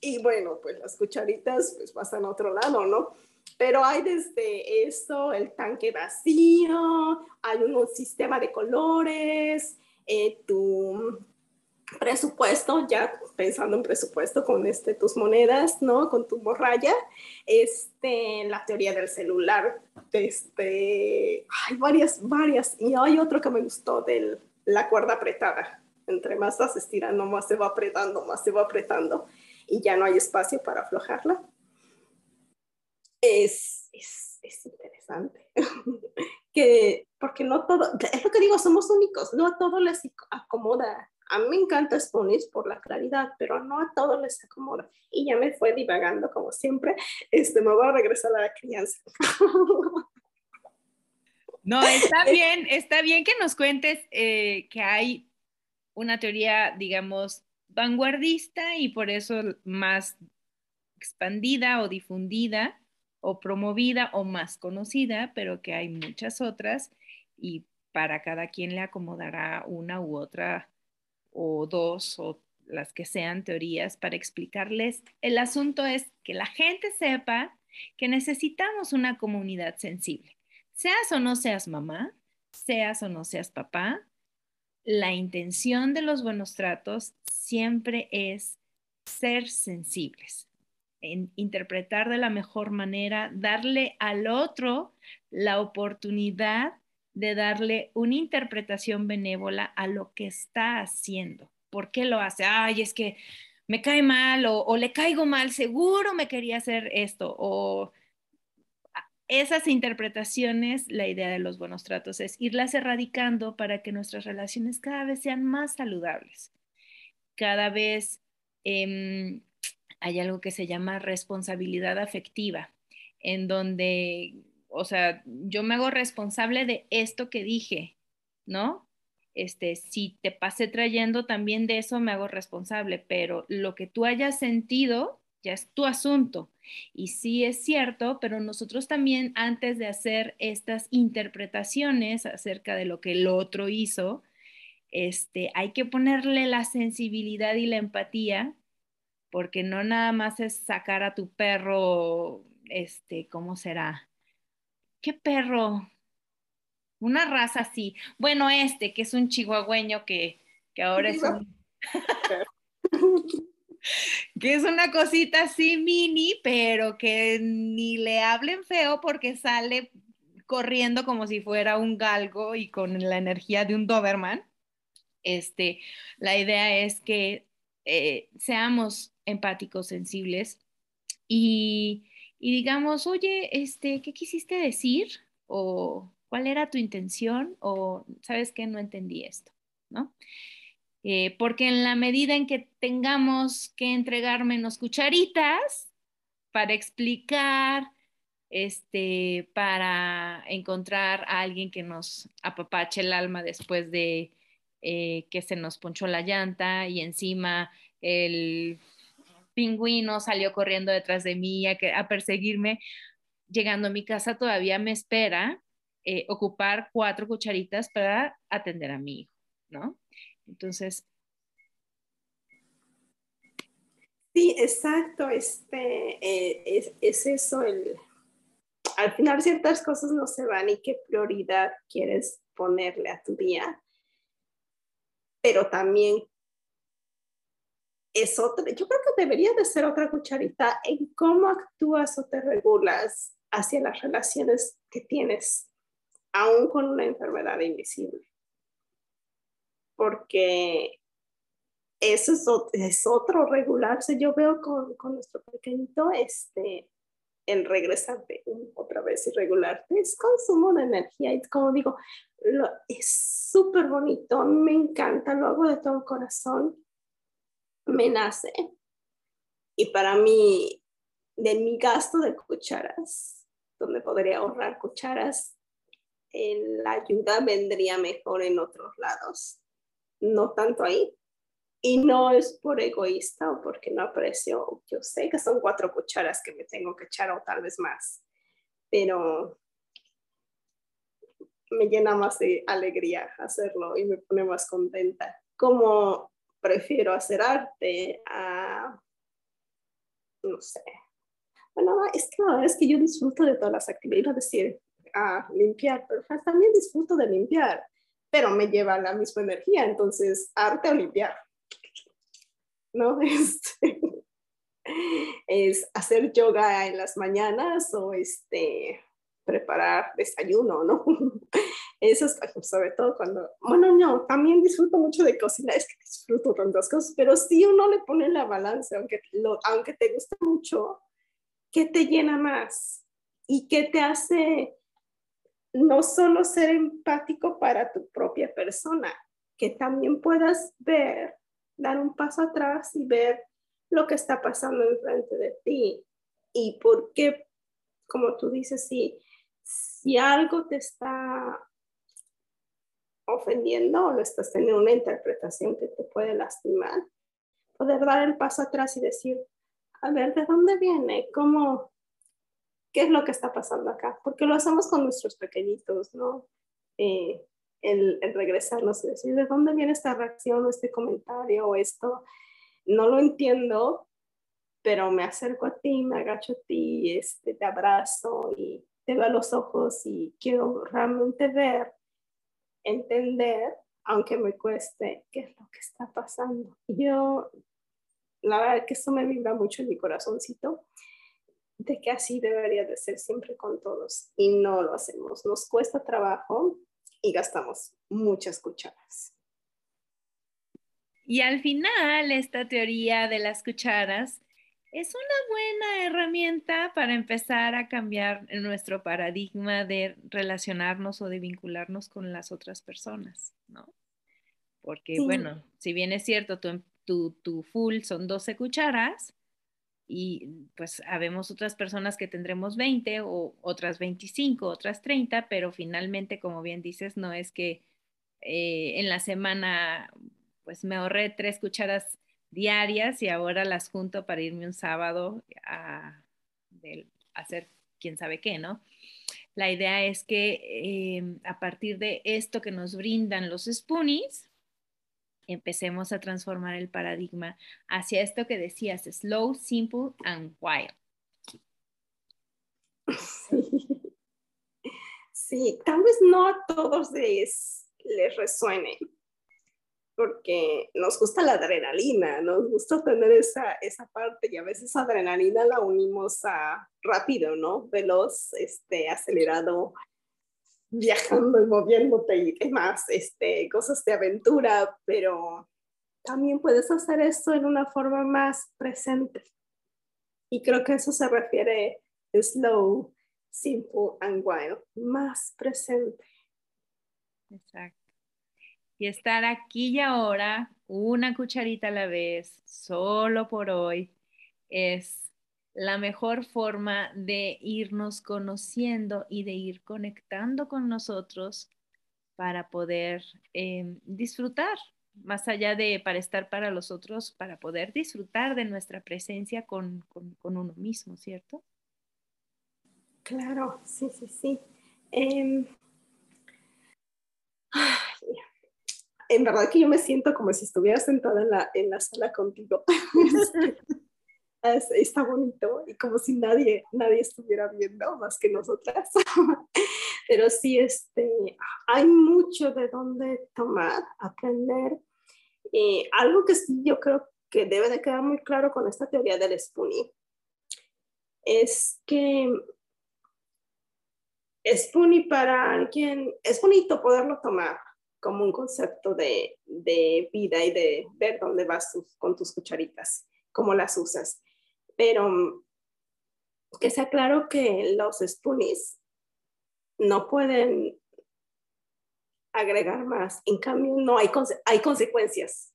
y bueno, pues las cucharitas pues pasan a otro lado, ¿no? Pero hay desde eso, el tanque vacío, hay un sistema de colores, eh, tu presupuesto, ya pensando en presupuesto con este, tus monedas, ¿no? Con tu morralla, este, la teoría del celular, este, hay varias, varias, y hay otro que me gustó de la cuerda apretada, Entre más vas estirando, más se va apretando, más se va apretando y ya no hay espacio para aflojarla. Es, es, es interesante. [LAUGHS] que, porque no todo, es lo que digo, somos únicos, no a todo les acomoda. A mí me encanta Spoonis por la claridad, pero no a todo les acomoda. Y ya me fue divagando como siempre. Este, me voy a regresar a la crianza. [LAUGHS] No, está [LAUGHS] bien, está bien que nos cuentes eh, que hay una teoría, digamos, vanguardista y por eso más expandida o difundida o promovida o más conocida, pero que hay muchas otras y para cada quien le acomodará una u otra o dos o las que sean teorías para explicarles. El asunto es que la gente sepa que necesitamos una comunidad sensible. Seas o no seas mamá, seas o no seas papá, la intención de los buenos tratos siempre es ser sensibles, en interpretar de la mejor manera, darle al otro la oportunidad de darle una interpretación benévola a lo que está haciendo. ¿Por qué lo hace? Ay, es que me cae mal o, le caigo mal, seguro me quería hacer esto o esas interpretaciones, la idea de los buenos tratos es irlas erradicando para que nuestras relaciones cada vez sean más saludables. Cada vez em, hay algo que se llama responsabilidad afectiva, en donde, o sea, yo me hago responsable de esto que dije, ¿no? Este, si te pasé trayendo también de eso me hago responsable, pero lo que tú hayas sentido ya es tu asunto. Y sí es cierto, pero nosotros también antes de hacer estas interpretaciones acerca de lo que el otro hizo, este, hay que ponerle la sensibilidad y la empatía, porque no nada más es sacar a tu perro, este, ¿cómo será? ¿Qué perro? Una raza así. Bueno, este, que es un chihuahueño que, que ahora es un... [LAUGHS] que es una cosita así mini, pero que ni le hablen feo porque sale corriendo como si fuera un galgo y con la energía de un Doberman. Este, la idea es que eh, seamos empáticos, sensibles y, y, digamos, oye, este, ¿qué quisiste decir? O cuál era tu intención o sabes que no entendí esto, ¿no? Eh, porque en la medida en que tengamos que entregar menos cucharitas para explicar, este, para encontrar a alguien que nos apapache el alma después de eh, que se nos ponchó la llanta y encima el pingüino salió corriendo detrás de mí a, perseguirme. Llegando a mi casa todavía me espera eh, ocupar cuatro cucharitas para atender a mi hijo, ¿no? Entonces... Sí, exacto. Este, eh, es, eso, al final ciertas cosas no se van y qué prioridad quieres ponerle a tu día, pero también es otra, yo creo que debería de ser otra cucharita en cómo actúas o te regulas hacia las relaciones que tienes, aún con una enfermedad invisible porque eso es, otro regularse. Yo veo con, nuestro pequeñito este, el regresarte otra vez y regularte. Es consumo de energía y como digo, es súper bonito, me encanta, lo hago de todo corazón, me nace. Y para mí, de mi gasto de cucharas, donde podría ahorrar cucharas, la ayuda vendría mejor en otros lados no tanto ahí. Y no es por egoísta o porque no aprecio, yo sé que son cuatro cucharas que me tengo que echar o tal vez más, pero me llena más de alegría hacerlo y me pone más contenta. Como prefiero hacer arte a, no sé, bueno, es que la verdad es que yo disfruto de todas las actividades, decir, a limpiar, pero también disfruto de limpiar pero me lleva la misma energía, entonces arte o limpiar, ¿no? [LAUGHS] Este, es hacer yoga en las mañanas o este, preparar desayuno, ¿no? [LAUGHS] Eso es sobre todo cuando, bueno, no, también disfruto mucho de cocinar, es que disfruto tantas cosas, pero si uno le pone la balanza, aunque, aunque te gusta mucho, ¿qué te llena más? ¿Y qué te hace no solo ser empático para tu propia persona, que también puedas ver, dar un paso atrás y ver lo que está pasando enfrente de ti y por qué, como tú dices, si, si algo te está ofendiendo o lo estás teniendo una interpretación que te puede lastimar, poder dar el paso atrás y decir, a ver, ¿de dónde viene? ¿Cómo? ¿Qué es lo que está pasando acá? Porque lo hacemos con nuestros pequeñitos, ¿no? Eh, el, el, regresarnos y decir, ¿de dónde viene esta reacción o este comentario o esto? No lo entiendo, pero me acerco a ti, me agacho a ti, este, te abrazo y te los ojos y quiero realmente ver, entender, aunque me cueste, qué es lo que está pasando. Yo, la verdad que eso me vibra mucho en mi corazoncito, de que así debería de ser siempre con todos y no lo hacemos. Nos cuesta trabajo y gastamos muchas cucharas. Y al final, esta teoría de las cucharas es una buena herramienta para empezar a cambiar nuestro paradigma de relacionarnos o de vincularnos con las otras personas, ¿no? Porque, bueno, si bien es cierto, tu, tu, tu, full son 12 cucharas y pues habemos otras personas que tendremos 20 o otras 25, otras 30, pero finalmente, como bien dices, no es que eh, en la semana pues me ahorré tres cucharas diarias y ahora las junto para irme un sábado a, hacer quién sabe qué, ¿no? La idea es que eh, a partir de esto que nos brindan los spoonies, empecemos a transformar el paradigma hacia esto que decías, slow, simple and wild. Sí, tal vez no a todos les, les resuene, porque nos gusta la adrenalina, nos gusta tener esa, esa parte y a veces adrenalina la unimos a rápido, ¿no? Veloz, este, acelerado, [LAUGHS] viajando y moviéndote y demás, este, cosas de aventura, pero también puedes hacer esto en una forma más presente. Y creo que eso se refiere slow, simple and wild, más presente. Exacto y estar aquí y ahora, una cucharita a la vez, solo por hoy, es la mejor forma de irnos conociendo y de ir conectando con nosotros para poder em, disfrutar, más allá de para estar para los otros, para poder disfrutar de nuestra presencia con, uno mismo, ¿cierto? Claro, sí, sí, sí. Em, en verdad que yo me siento como si estuviera sentada en la, en la sala contigo. [LAUGHS] Está bonito y como si nadie, nadie estuviera viendo más que nosotras. [LAUGHS] Pero sí, este, hay mucho de dónde tomar, aprender. Eh, algo que sí yo creo que debe de quedar muy claro con esta teoría del Spoonie es que Spoonie para alguien, es bonito poderlo tomar, como un concepto de, de vida y de ver dónde vas con tus cucharitas, cómo las usas. Pero que sea claro que los spoonies no pueden agregar más. En cambio, no hay, hay consecuencias.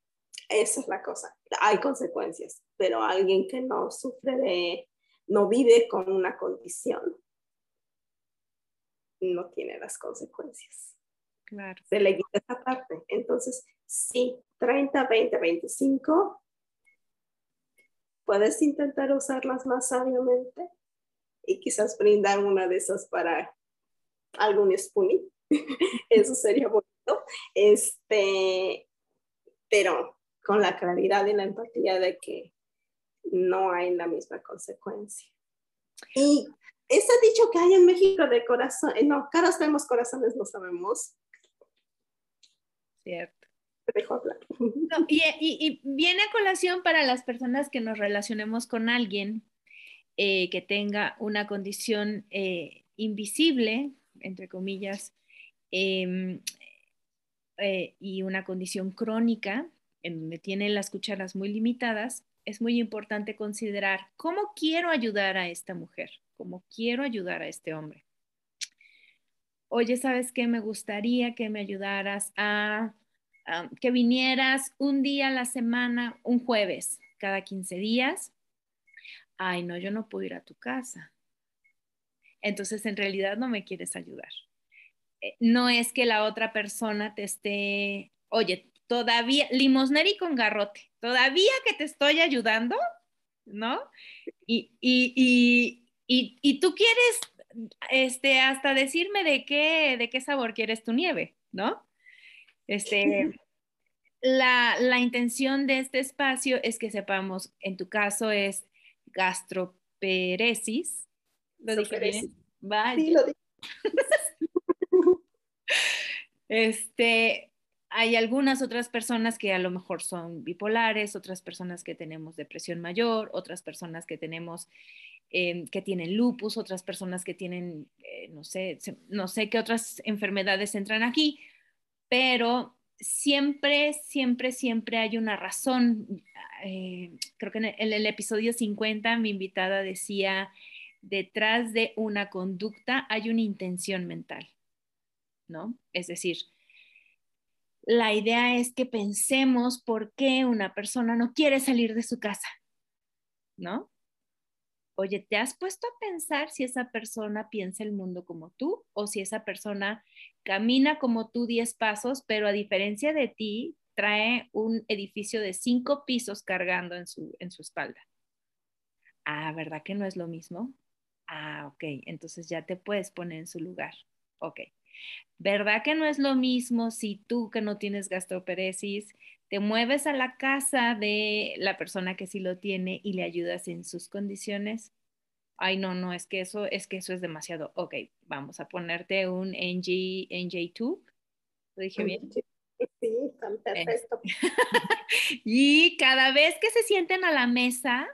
Esa es la cosa. Hay consecuencias. Pero alguien que no sufre de, no vive con una condición, no tiene las consecuencias. Se le quita esa parte. Entonces, sí, 30, 20, 25, puedes intentar usarlas más sabiamente y quizás brindar una de esas para algún spoonie. [LAUGHS] Eso sería bonito. Este, pero con la claridad y la empatía de que no hay la misma consecuencia. Y ese dicho que hay en México de corazón, eh, no, caras vemos, corazones no sabemos, Cierto. y, viene a colación para las personas que nos relacionemos con alguien eh, que tenga una condición eh, invisible, entre comillas, em, eh, y una condición crónica, en donde tiene las cucharas muy limitadas, es muy importante considerar cómo quiero ayudar a esta mujer, cómo quiero ayudar a este hombre. Oye, ¿sabes qué? Me gustaría que me ayudaras a, que vinieras un día a la semana, un jueves, cada 15 días. Ay, no, yo no puedo ir a tu casa. Entonces, en realidad no me quieres ayudar. Eh, no es que la otra persona te esté, oye, todavía, limosneri con garrote, todavía que te estoy ayudando, ¿no? Y, y, y, y, tú quieres, este, hasta decirme de qué, de qué sabor quieres tu nieve, ¿no? Este, la, la, intención de este espacio es que sepamos, en tu caso es gastroperesis. ¿Lo dije bien? Sí, lo dije. [LAUGHS] este, hay algunas otras personas que a lo mejor son bipolares, otras personas que tenemos depresión mayor, otras personas que tenemos eh, que tienen lupus, otras personas que tienen, eh, no sé, no sé qué otras enfermedades entran aquí, pero siempre, siempre, siempre hay una razón. Eh, creo que en el, episodio 50 mi invitada decía, detrás de una conducta hay una intención mental, ¿no? Es decir, la idea es que pensemos por qué una persona no quiere salir de su casa, ¿no? Oye, ¿te has puesto a pensar si esa persona piensa el mundo como tú o si esa persona camina como tú 10 pasos, pero a diferencia de ti, trae un edificio de cinco pisos cargando en su, en su espalda? Ah, ¿verdad que no es lo mismo? Ah, ok, entonces ya te puedes poner en su lugar. Ok. ¿Verdad que no es lo mismo si tú que no tienes gastroperesis te mueves a la casa de la persona que sí lo tiene y le ayudas en sus condiciones? Ay, no, no, es que eso es que eso es demasiado. Ok, vamos a ponerte un NG, NJ2. ¿Lo dije bien? Sí, tan perfecto. [LAUGHS] y cada vez que se sienten a la mesa,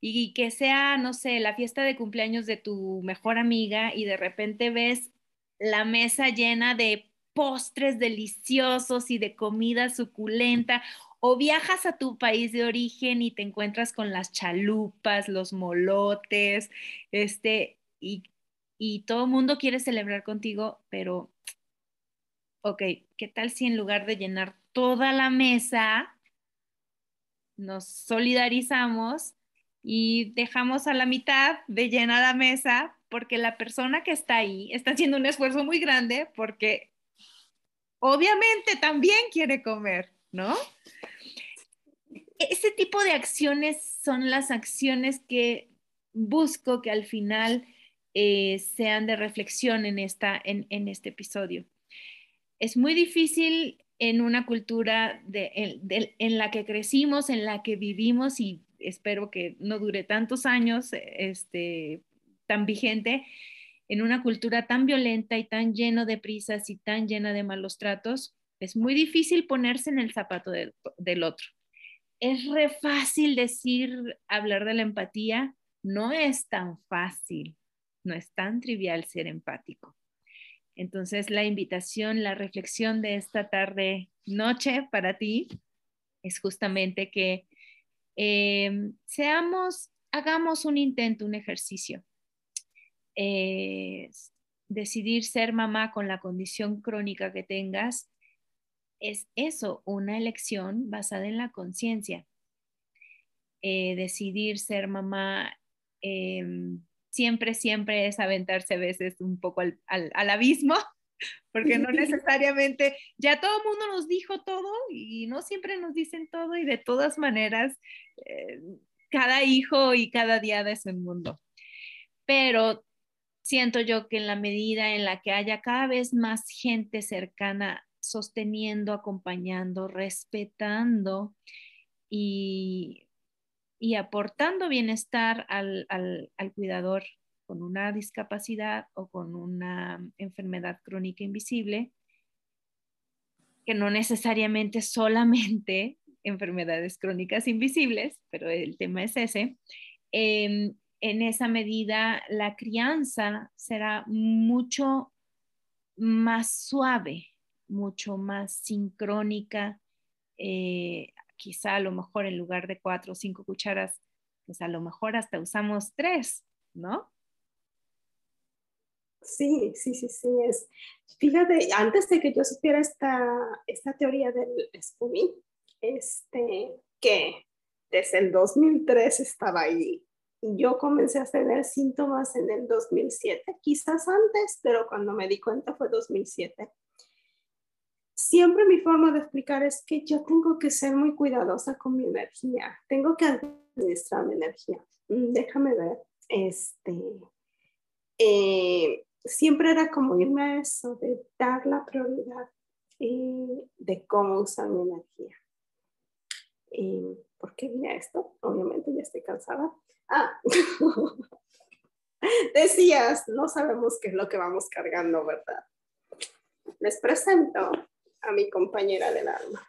y que sea, no sé, la fiesta de cumpleaños de tu mejor amiga y de repente ves la mesa llena de postres deliciosos y de comida suculenta, o viajas a tu país de origen y te encuentras con las chalupas, los molotes, este, y, y todo el mundo quiere celebrar contigo, pero, ok, ¿qué tal si en lugar de llenar toda la mesa, nos solidarizamos y dejamos a la mitad de llenar la mesa porque la persona que está ahí está haciendo un esfuerzo muy grande porque obviamente también quiere comer, ¿no? Ese tipo de acciones son las acciones que busco que al final eh, sean de reflexión en, esta, en, en, este episodio. Es muy difícil en una cultura de, en la que crecimos, en la que vivimos y espero que no dure tantos años, este, tan vigente en una cultura tan violenta y tan lleno de prisas y tan llena de malos tratos, es muy difícil ponerse en el zapato de, del otro. Es re fácil decir, hablar de la empatía, no es tan fácil, no es tan trivial ser empático. Entonces, la invitación, la reflexión de esta tarde, noche para ti, es justamente que eh, seamos, hagamos un intento, un ejercicio eh, decidir ser mamá con la condición crónica que tengas, es eso, una elección basada en la conciencia. Eh, decidir ser mamá eh, siempre, siempre es aventarse a veces un poco al, al, al abismo, [LAUGHS] porque no [LAUGHS] necesariamente, ya todo el mundo nos dijo todo y no siempre nos dicen todo y de todas maneras, eh, cada hijo y cada día de ese mundo. Pero siento yo que en la medida en la que haya cada vez más gente cercana sosteniendo, acompañando, respetando y, y aportando bienestar al, al, cuidador con una discapacidad o con una enfermedad crónica invisible, que no necesariamente solamente [LAUGHS] enfermedades crónicas invisibles, pero el tema es ese, eh, en esa medida la crianza será mucho más suave, mucho más sincrónica. Eh, quizá a lo mejor en lugar de cuatro o cinco cucharas, pues a lo mejor hasta usamos tres, ¿no? Sí, sí, sí, sí. Es. Fíjate, antes de que yo supiera esta, esta teoría del Spoonie, este, que desde el 2003 estaba ahí. Yo comencé a tener síntomas en el 2007, quizás antes, pero cuando me di cuenta fue 2007. Siempre mi forma de explicar es que yo tengo que ser muy cuidadosa con mi energía, tengo que administrar mi energía. Mm, déjame ver, este, eh, siempre era como irme a eso, de dar la prioridad eh, de cómo usar mi energía. Eh, ¿Por qué vine esto? Obviamente ya estoy cansada. Ah, [LAUGHS] decías, no sabemos qué es lo que vamos cargando, ¿verdad? Les presento a mi compañera del alma.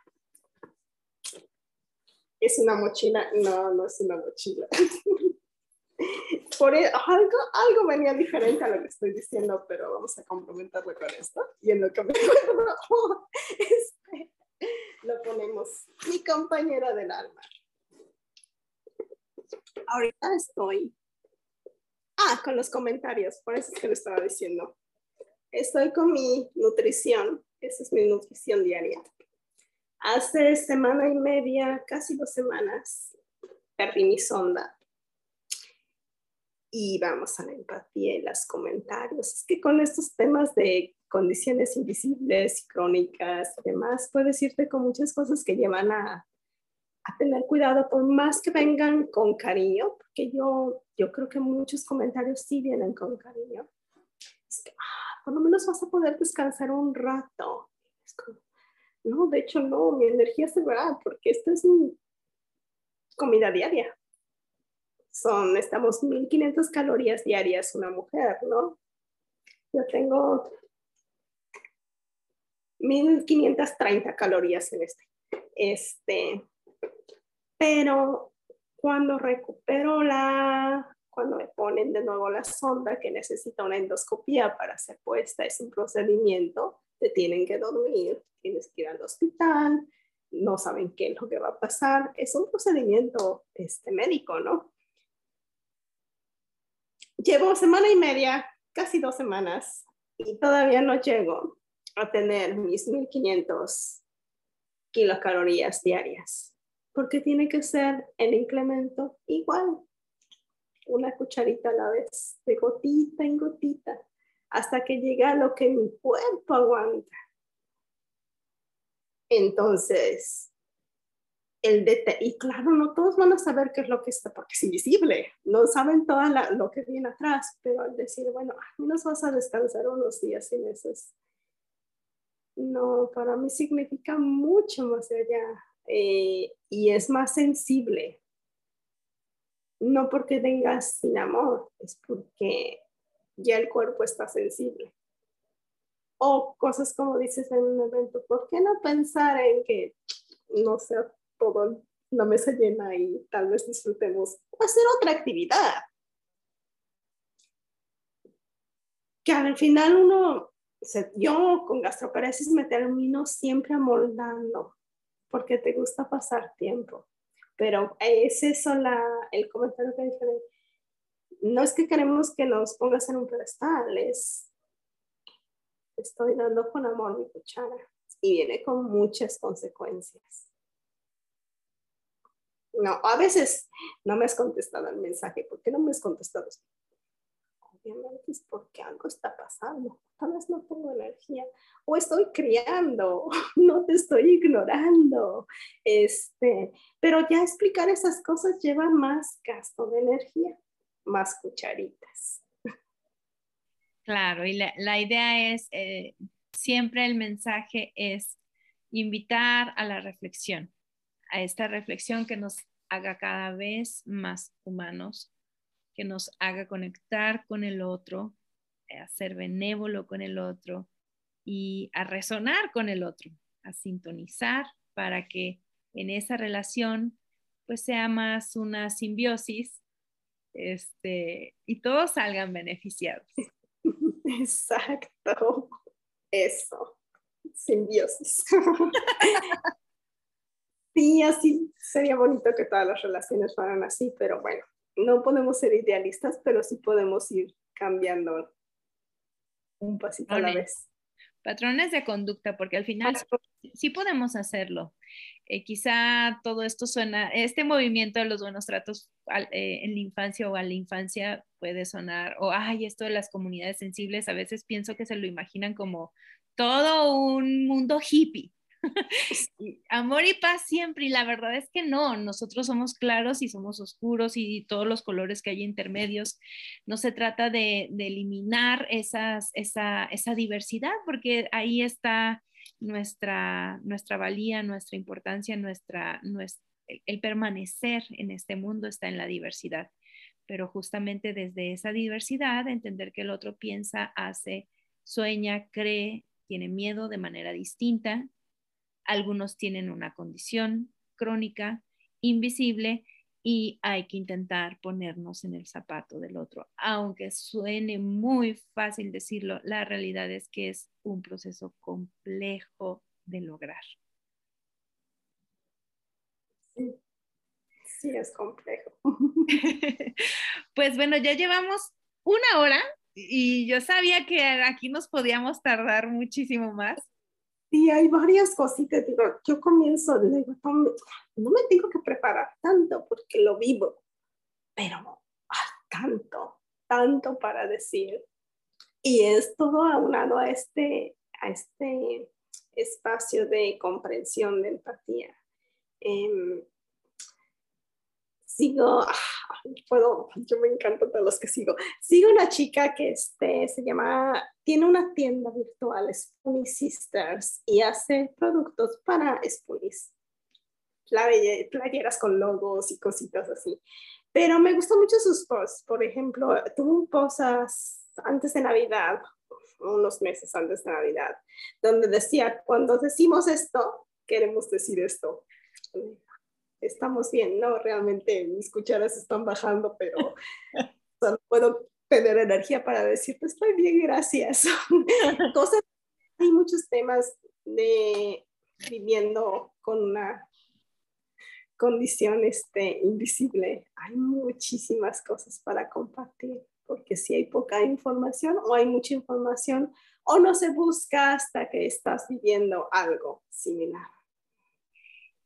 Es una mochila, no, no es una mochila. [LAUGHS] Por e, algo, algo venía diferente a lo que estoy diciendo, pero vamos a complementarlo con esto. Y en lo que me [LAUGHS] acuerdo, este, lo ponemos mi compañera del alma. Ahorita estoy. Ah, con los comentarios, por eso es que lo estaba diciendo. Estoy con mi nutrición, esa es mi nutrición diaria. Hace semana y media, casi dos semanas, perdí mi sonda. Y vamos a la empatía y los comentarios. Es que con estos temas de condiciones invisibles y crónicas y demás, puedes irte con muchas cosas que llevan a, a tener cuidado, por más que vengan con cariño, porque yo, yo creo que muchos comentarios sí vienen con cariño. Es que, ah, por lo menos vas a poder descansar un rato. no, de hecho no, mi energía se va porque esto es mi comida diaria. Son, estamos 1500 calorías diarias una mujer, ¿no? Yo tengo 1530 calorías en este. Este, pero cuando recupero la, cuando me ponen de nuevo la sonda que necesita una endoscopía para ser puesta, es un procedimiento, te tienen que dormir, tienes que ir al hospital, no saben qué es lo que va a pasar, es un procedimiento este, médico, ¿no? Llevo semana y media, casi dos semanas, y todavía no llego a tener mis 1500 kilocalorías diarias, porque tiene que ser el incremento igual, una cucharita a la vez, de gotita en gotita, hasta que llega a lo que mi cuerpo aguanta. Entonces, el y claro, no todos van a saber qué es lo que está, porque es invisible, no saben todo lo que viene atrás, pero al decir, bueno, al menos vas a descansar unos días sin eso, no, para mí significa mucho más allá eh, y es más sensible. No porque tengas sin amor, es porque ya el cuerpo está sensible. O cosas como dices en un evento, ¿por qué no pensar en que no sea todo la mesa llena y tal vez disfrutemos hacer otra actividad? Que al final uno yo con gastroparesis me termino siempre amoldando porque te gusta pasar tiempo. Pero es eso la, el comentario que dije. No es que queremos que nos pongas en un pedestal, es estoy dando con amor mi cuchara y viene con muchas consecuencias. No, a veces no me has contestado el mensaje. ¿Por qué no me has contestado? Obviamente es porque algo está pasando. Tal vez no tengo energía o estoy criando, [LAUGHS] no te estoy ignorando. Este, pero ya explicar esas cosas lleva más gasto de energía, más cucharitas. Claro, y la, idea es, eh, siempre el mensaje es invitar a la reflexión, a esta reflexión que nos haga cada vez más humanos, que nos haga conectar con el otro, a ser benévolo con el otro y a resonar con el otro, a sintonizar para que en esa relación pues sea más una simbiosis este, y todos salgan beneficiados. [LAUGHS] Exacto, eso, simbiosis. [LAUGHS] sí, así sería bonito que todas las relaciones fueran así, pero bueno, no podemos ser idealistas, pero sí podemos ir cambiando un pasito a la vez. Patrones de conducta, porque al final sí podemos hacerlo. Eh, quizá todo esto suena, este movimiento de los buenos tratos eh, en la infancia o a la infancia puede sonar, o ay, esto de las comunidades sensibles, a veces pienso que se lo imaginan como todo un mundo hippie, [LAUGHS] Amor y paz siempre, y la verdad es que no, nosotros somos claros y somos oscuros y todos los colores que hay intermedios. No se trata de, eliminar esas, esa, esa, diversidad, porque ahí está nuestra, nuestra valía, nuestra importancia, nuestra, nuestra, el permanecer en este mundo está en la diversidad. Pero justamente desde esa diversidad, entender que el otro piensa, hace, sueña, cree, tiene miedo de manera distinta algunos tienen una condición crónica, invisible, y hay que intentar ponernos en el zapato del otro. Aunque suene muy fácil decirlo, la realidad es que es un proceso complejo de lograr. Sí, sí es complejo. [LAUGHS] pues bueno, ya llevamos una hora y yo sabía que aquí nos podíamos tardar muchísimo más. Sí, hay varias cositas. Digo, yo comienzo, digo, no me tengo que preparar tanto porque lo vivo, pero tanto, tanto para decir. Y es todo aunado a este, a este espacio de comprensión, de empatía. Em, sigo, ah, puedo, yo me encanta de los que sigo. Sigo una chica que este, se llama, tiene una tienda virtual, Spoonie Sisters, y hace productos para Spoonies. Playeras con logos y cositas así. Pero me gustan mucho sus posts. Por ejemplo, tuvo un post antes de Navidad, unos meses antes de Navidad, donde decía, cuando decimos esto, queremos decir esto estamos bien, ¿no? Realmente mis cucharas están bajando, pero solo puedo tener energía para decirte, estoy bien, gracias. [LAUGHS] Cosas, hay muchos temas de viviendo con una condición este, invisible. Hay muchísimas cosas para compartir, porque si hay poca información o hay mucha información, o no se busca hasta que estás viviendo algo similar.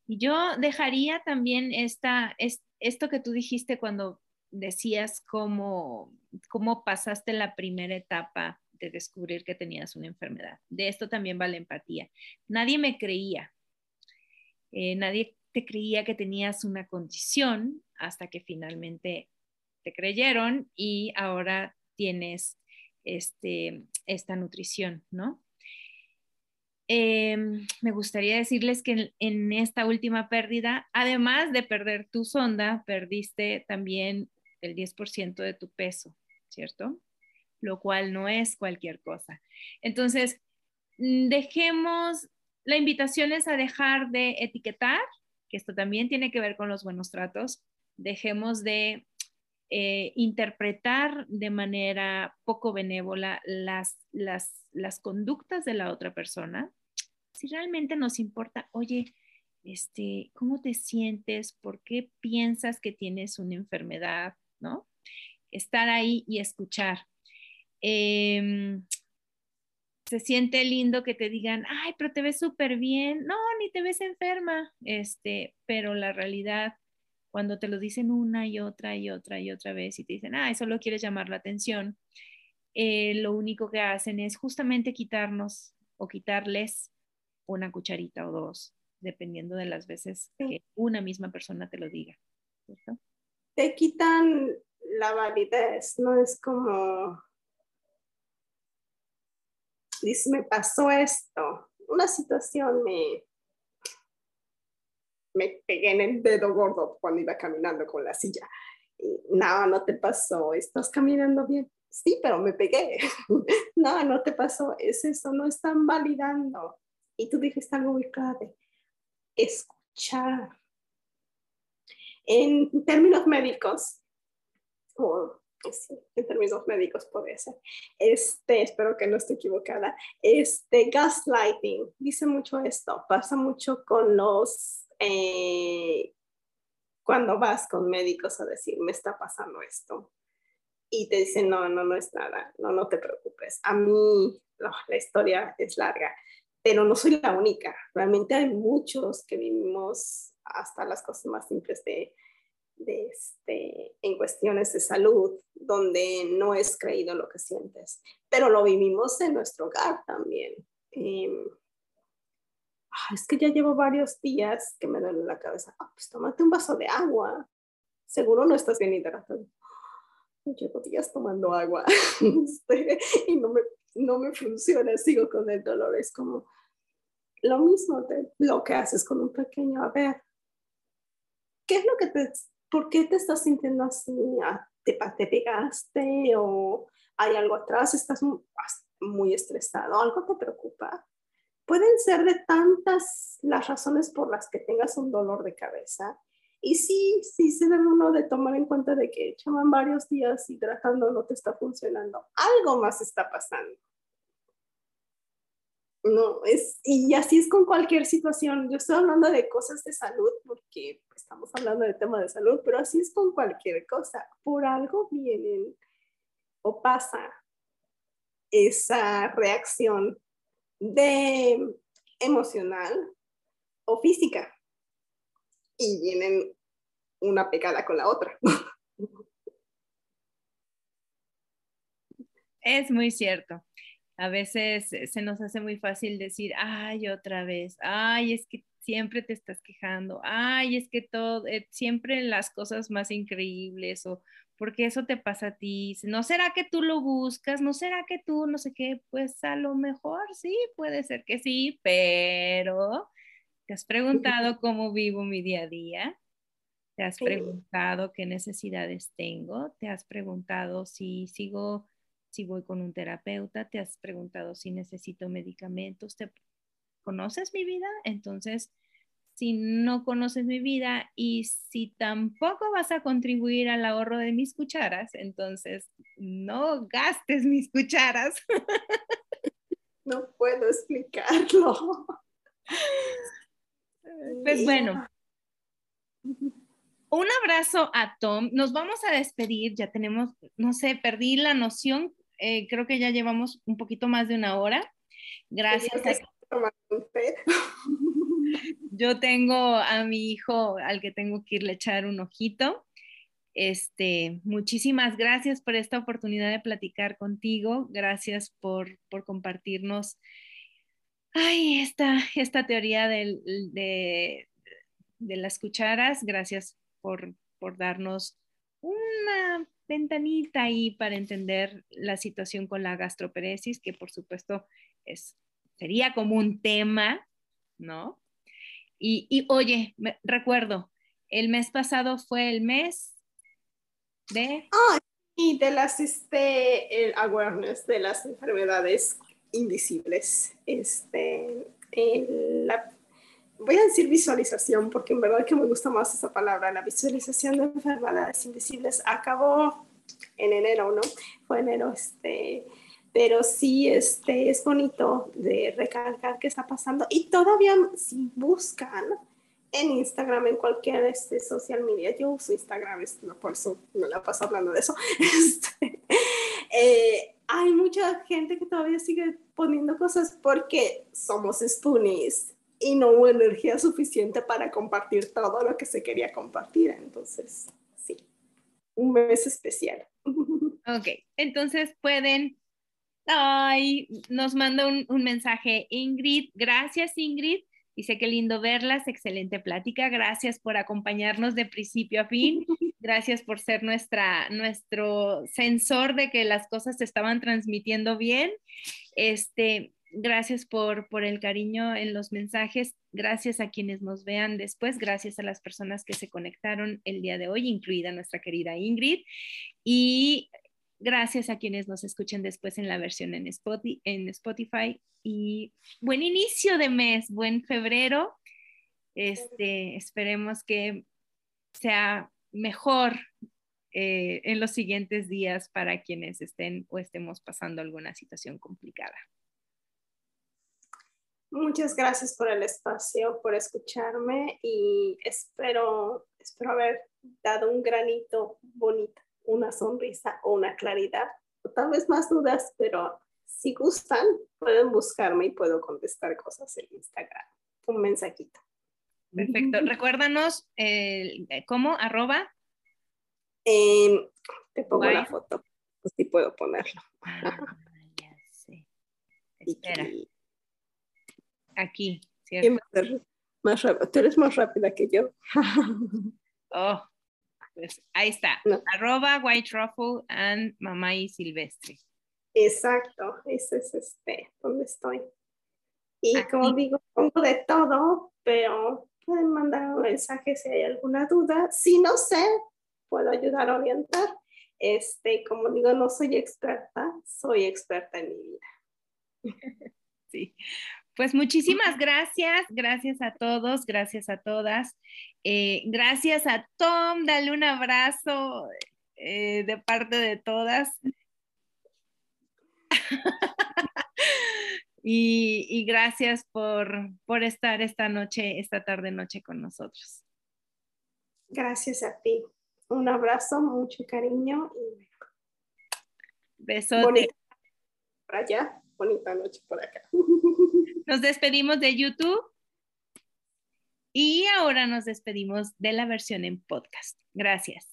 Yo dejaría también esta, esto que tú dijiste cuando decías cómo, cómo pasaste la primera etapa de descubrir que tenías una enfermedad. De esto también va la empatía. Nadie me creía. Eh, nadie te creía que tenías una condición hasta que finalmente te creyeron y ahora tienes este, esta nutrición, ¿no? Em, me gustaría decirles que en, esta última pérdida, además de perder tu sonda, perdiste también el 10% de tu peso, ¿cierto? Lo cual no es cualquier cosa. Entonces, mm, dejemos, la invitación es a dejar de etiquetar, que esto también tiene que ver con los buenos tratos, dejemos de eh, interpretar de manera poco benévola las, las, las conductas de la otra persona, si realmente nos importa, oye, este, ¿cómo te sientes? ¿Por qué piensas que tienes una enfermedad? ¿No? Estar ahí y escuchar. Em, se siente lindo que te digan, ay, pero te ves súper bien. No, ni te ves enferma. Este, pero la realidad cuando te lo dicen una y otra y otra y otra vez y te dicen, ah, solo quieres llamar la atención, eh, lo único que hacen es justamente quitarnos o quitarles una cucharita o dos, dependiendo de las veces que una misma persona te lo diga. Te quitan la validez, no es como, dice, me pasó esto, una situación me, me pegué en el dedo gordo cuando iba caminando con la silla. Y, no, no te pasó, estás caminando bien. Sí, pero me pegué. [LAUGHS] no, no te pasó, es eso, no están validando. Y tú dijiste algo muy clave, escuchar. En términos médicos, o sí, en términos médicos puede ser. Este, espero que no esté equivocada. Este, gaslighting, dice mucho esto, pasa mucho con los, eh, cuando vas con médicos a decir, me está pasando esto. Y te dicen, no, no, no es nada, no, no te preocupes. A mí, la historia es larga, pero no soy la única. Realmente hay muchos que vivimos hasta las cosas más simples de de este, en cuestiones de salud, donde no es creído lo que sientes, pero lo vivimos en nuestro hogar también. Em, ah, es que ya llevo varios días que me duele la cabeza. Ah, pues tómate un vaso de agua. Seguro no estás bien hidratado. Llevo días tomando agua [LAUGHS] este, y no me, no me funciona, sigo con el dolor. Es como lo mismo de lo que haces con un pequeño, a ver, ¿qué es lo que te ¿por qué te estás sintiendo así? Ah, ¿Te, te pegaste o hay algo atrás? ¿Estás muy estresado? ¿Algo te preocupa? Pueden ser de tantas las razones por las que tengas un dolor de cabeza. Y sí, sí se debe uno de tomar en cuenta de que llevan varios días hidratando no te está funcionando. Algo más está pasando. No, es, y así es con cualquier situación. Yo estoy hablando de cosas de salud porque estamos hablando de tema de salud, pero así es con cualquier cosa. Por algo vienen o pasa esa reacción de emocional o física. Y vienen una pegada con la otra. Es muy cierto. A veces eh, se nos hace muy fácil decir, ay, otra vez, ay, es que siempre te estás quejando, ay, es que todo, eh, siempre las cosas más increíbles o porque eso te pasa a ti, ¿no será que tú lo buscas? ¿No será que tú no sé qué? Pues a lo mejor sí, puede ser que sí, pero ¿te has [LAUGHS] preguntado cómo vivo mi día a día? ¿Te has preguntado qué necesidades tengo? ¿Te has preguntado si sigo si voy con un terapeuta, te has preguntado si necesito medicamentos, ¿te conoces mi vida? Entonces, si no conoces mi vida y si tampoco vas a contribuir al ahorro de mis cucharas, entonces no gastes mis cucharas. [LAUGHS] No puedo explicarlo. [LAUGHS] Pues bueno, un abrazo a Tom. Nos vamos a despedir, ya tenemos, no sé, perdí la noción eh, creo que ya llevamos un poquito más de una hora. Gracias. [LAUGHS] Yo tengo a mi hijo al que tengo que irle a echar un ojito. Este, muchísimas gracias por esta oportunidad de platicar contigo. Gracias por, por compartirnos ay, esta, esta teoría de, de, de, las cucharas. Gracias por, por darnos una ventanita ahí para entender la situación con la gastroperesis, que por supuesto es, sería como un tema, ¿no? Y, oye, recuerdo, el mes pasado fue el mes de... Ah, y de las, este, el awareness de las enfermedades invisibles. Este, la voy a decir visualización porque en verdad que me gusta más esa palabra, la visualización de enfermedades invisibles acabó en enero, ¿no? Fue enero, este, pero sí, este, es bonito de recalcar qué está pasando y todavía si buscan en Instagram, en cualquier este, social media, yo uso Instagram, por eso no la paso hablando de eso, [LAUGHS] este, eh, hay mucha gente que todavía sigue poniendo cosas porque somos spoonies y no hubo energía suficiente para compartir todo lo que se quería compartir. Entonces, sí, un mes especial. [LAUGHS] Ok, entonces pueden, ay, nos manda un, un mensaje Ingrid, gracias Ingrid. Dice que lindo verlas, excelente plática. Gracias por acompañarnos de principio a fin. [LAUGHS] Gracias por ser nuestra, nuestro sensor de que las cosas se estaban transmitiendo bien. Este, Gracias por, por el cariño en los mensajes. Gracias a quienes nos vean después. Gracias a las personas que se conectaron el día de hoy, incluida nuestra querida Ingrid. Y gracias a quienes nos escuchen después en la versión en Spotify. Y buen inicio de mes, buen febrero. Este, esperemos que sea mejor eh, en los siguientes días para quienes estén o estemos pasando alguna situación complicada. Muchas gracias por el espacio, por escucharme y espero, espero haber dado un granito bonito, una sonrisa o una claridad, o tal vez más dudas, pero si gustan, pueden buscarme y puedo contestar cosas en Instagram. Un mensajito. Perfecto. Recuérdanos eh, cómo, arroba. Em, te pongo la foto, pues sí puedo ponerlo. Ah, [LAUGHS] ya sé. Espera. Aquí, ¿cierto? Más rápido. Tú eres más rápida que yo. [LAUGHS] oh, pues ahí está. Arroba White Truffle and Mamá Silvestre. Exacto, ese es este, donde estoy. Y como digo, pongo de todo, pero pueden mandar un mensaje si hay alguna duda. Si no sé, puedo ayudar a orientar. Este, como digo, no soy experta, soy experta en mi vida. [LAUGHS] Sí, pues muchísimas gracias, gracias a todos, gracias a todas. Eh, gracias a Tom, dale un abrazo eh, de parte de todas. [LAUGHS] y, gracias por, por estar esta noche, esta tarde noche con nosotros. Gracias a ti. Un abrazo, mucho cariño y besote. Bonita por allá, bonita noche por acá. [LAUGHS] Nos despedimos de YouTube y ahora nos despedimos de la versión en podcast. Gracias.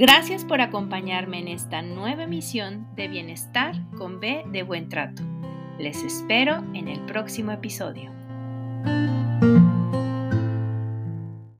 Gracias por acompañarme en esta nueva emisión de Bienestar con B de Buen Trato. Les espero en el próximo episodio.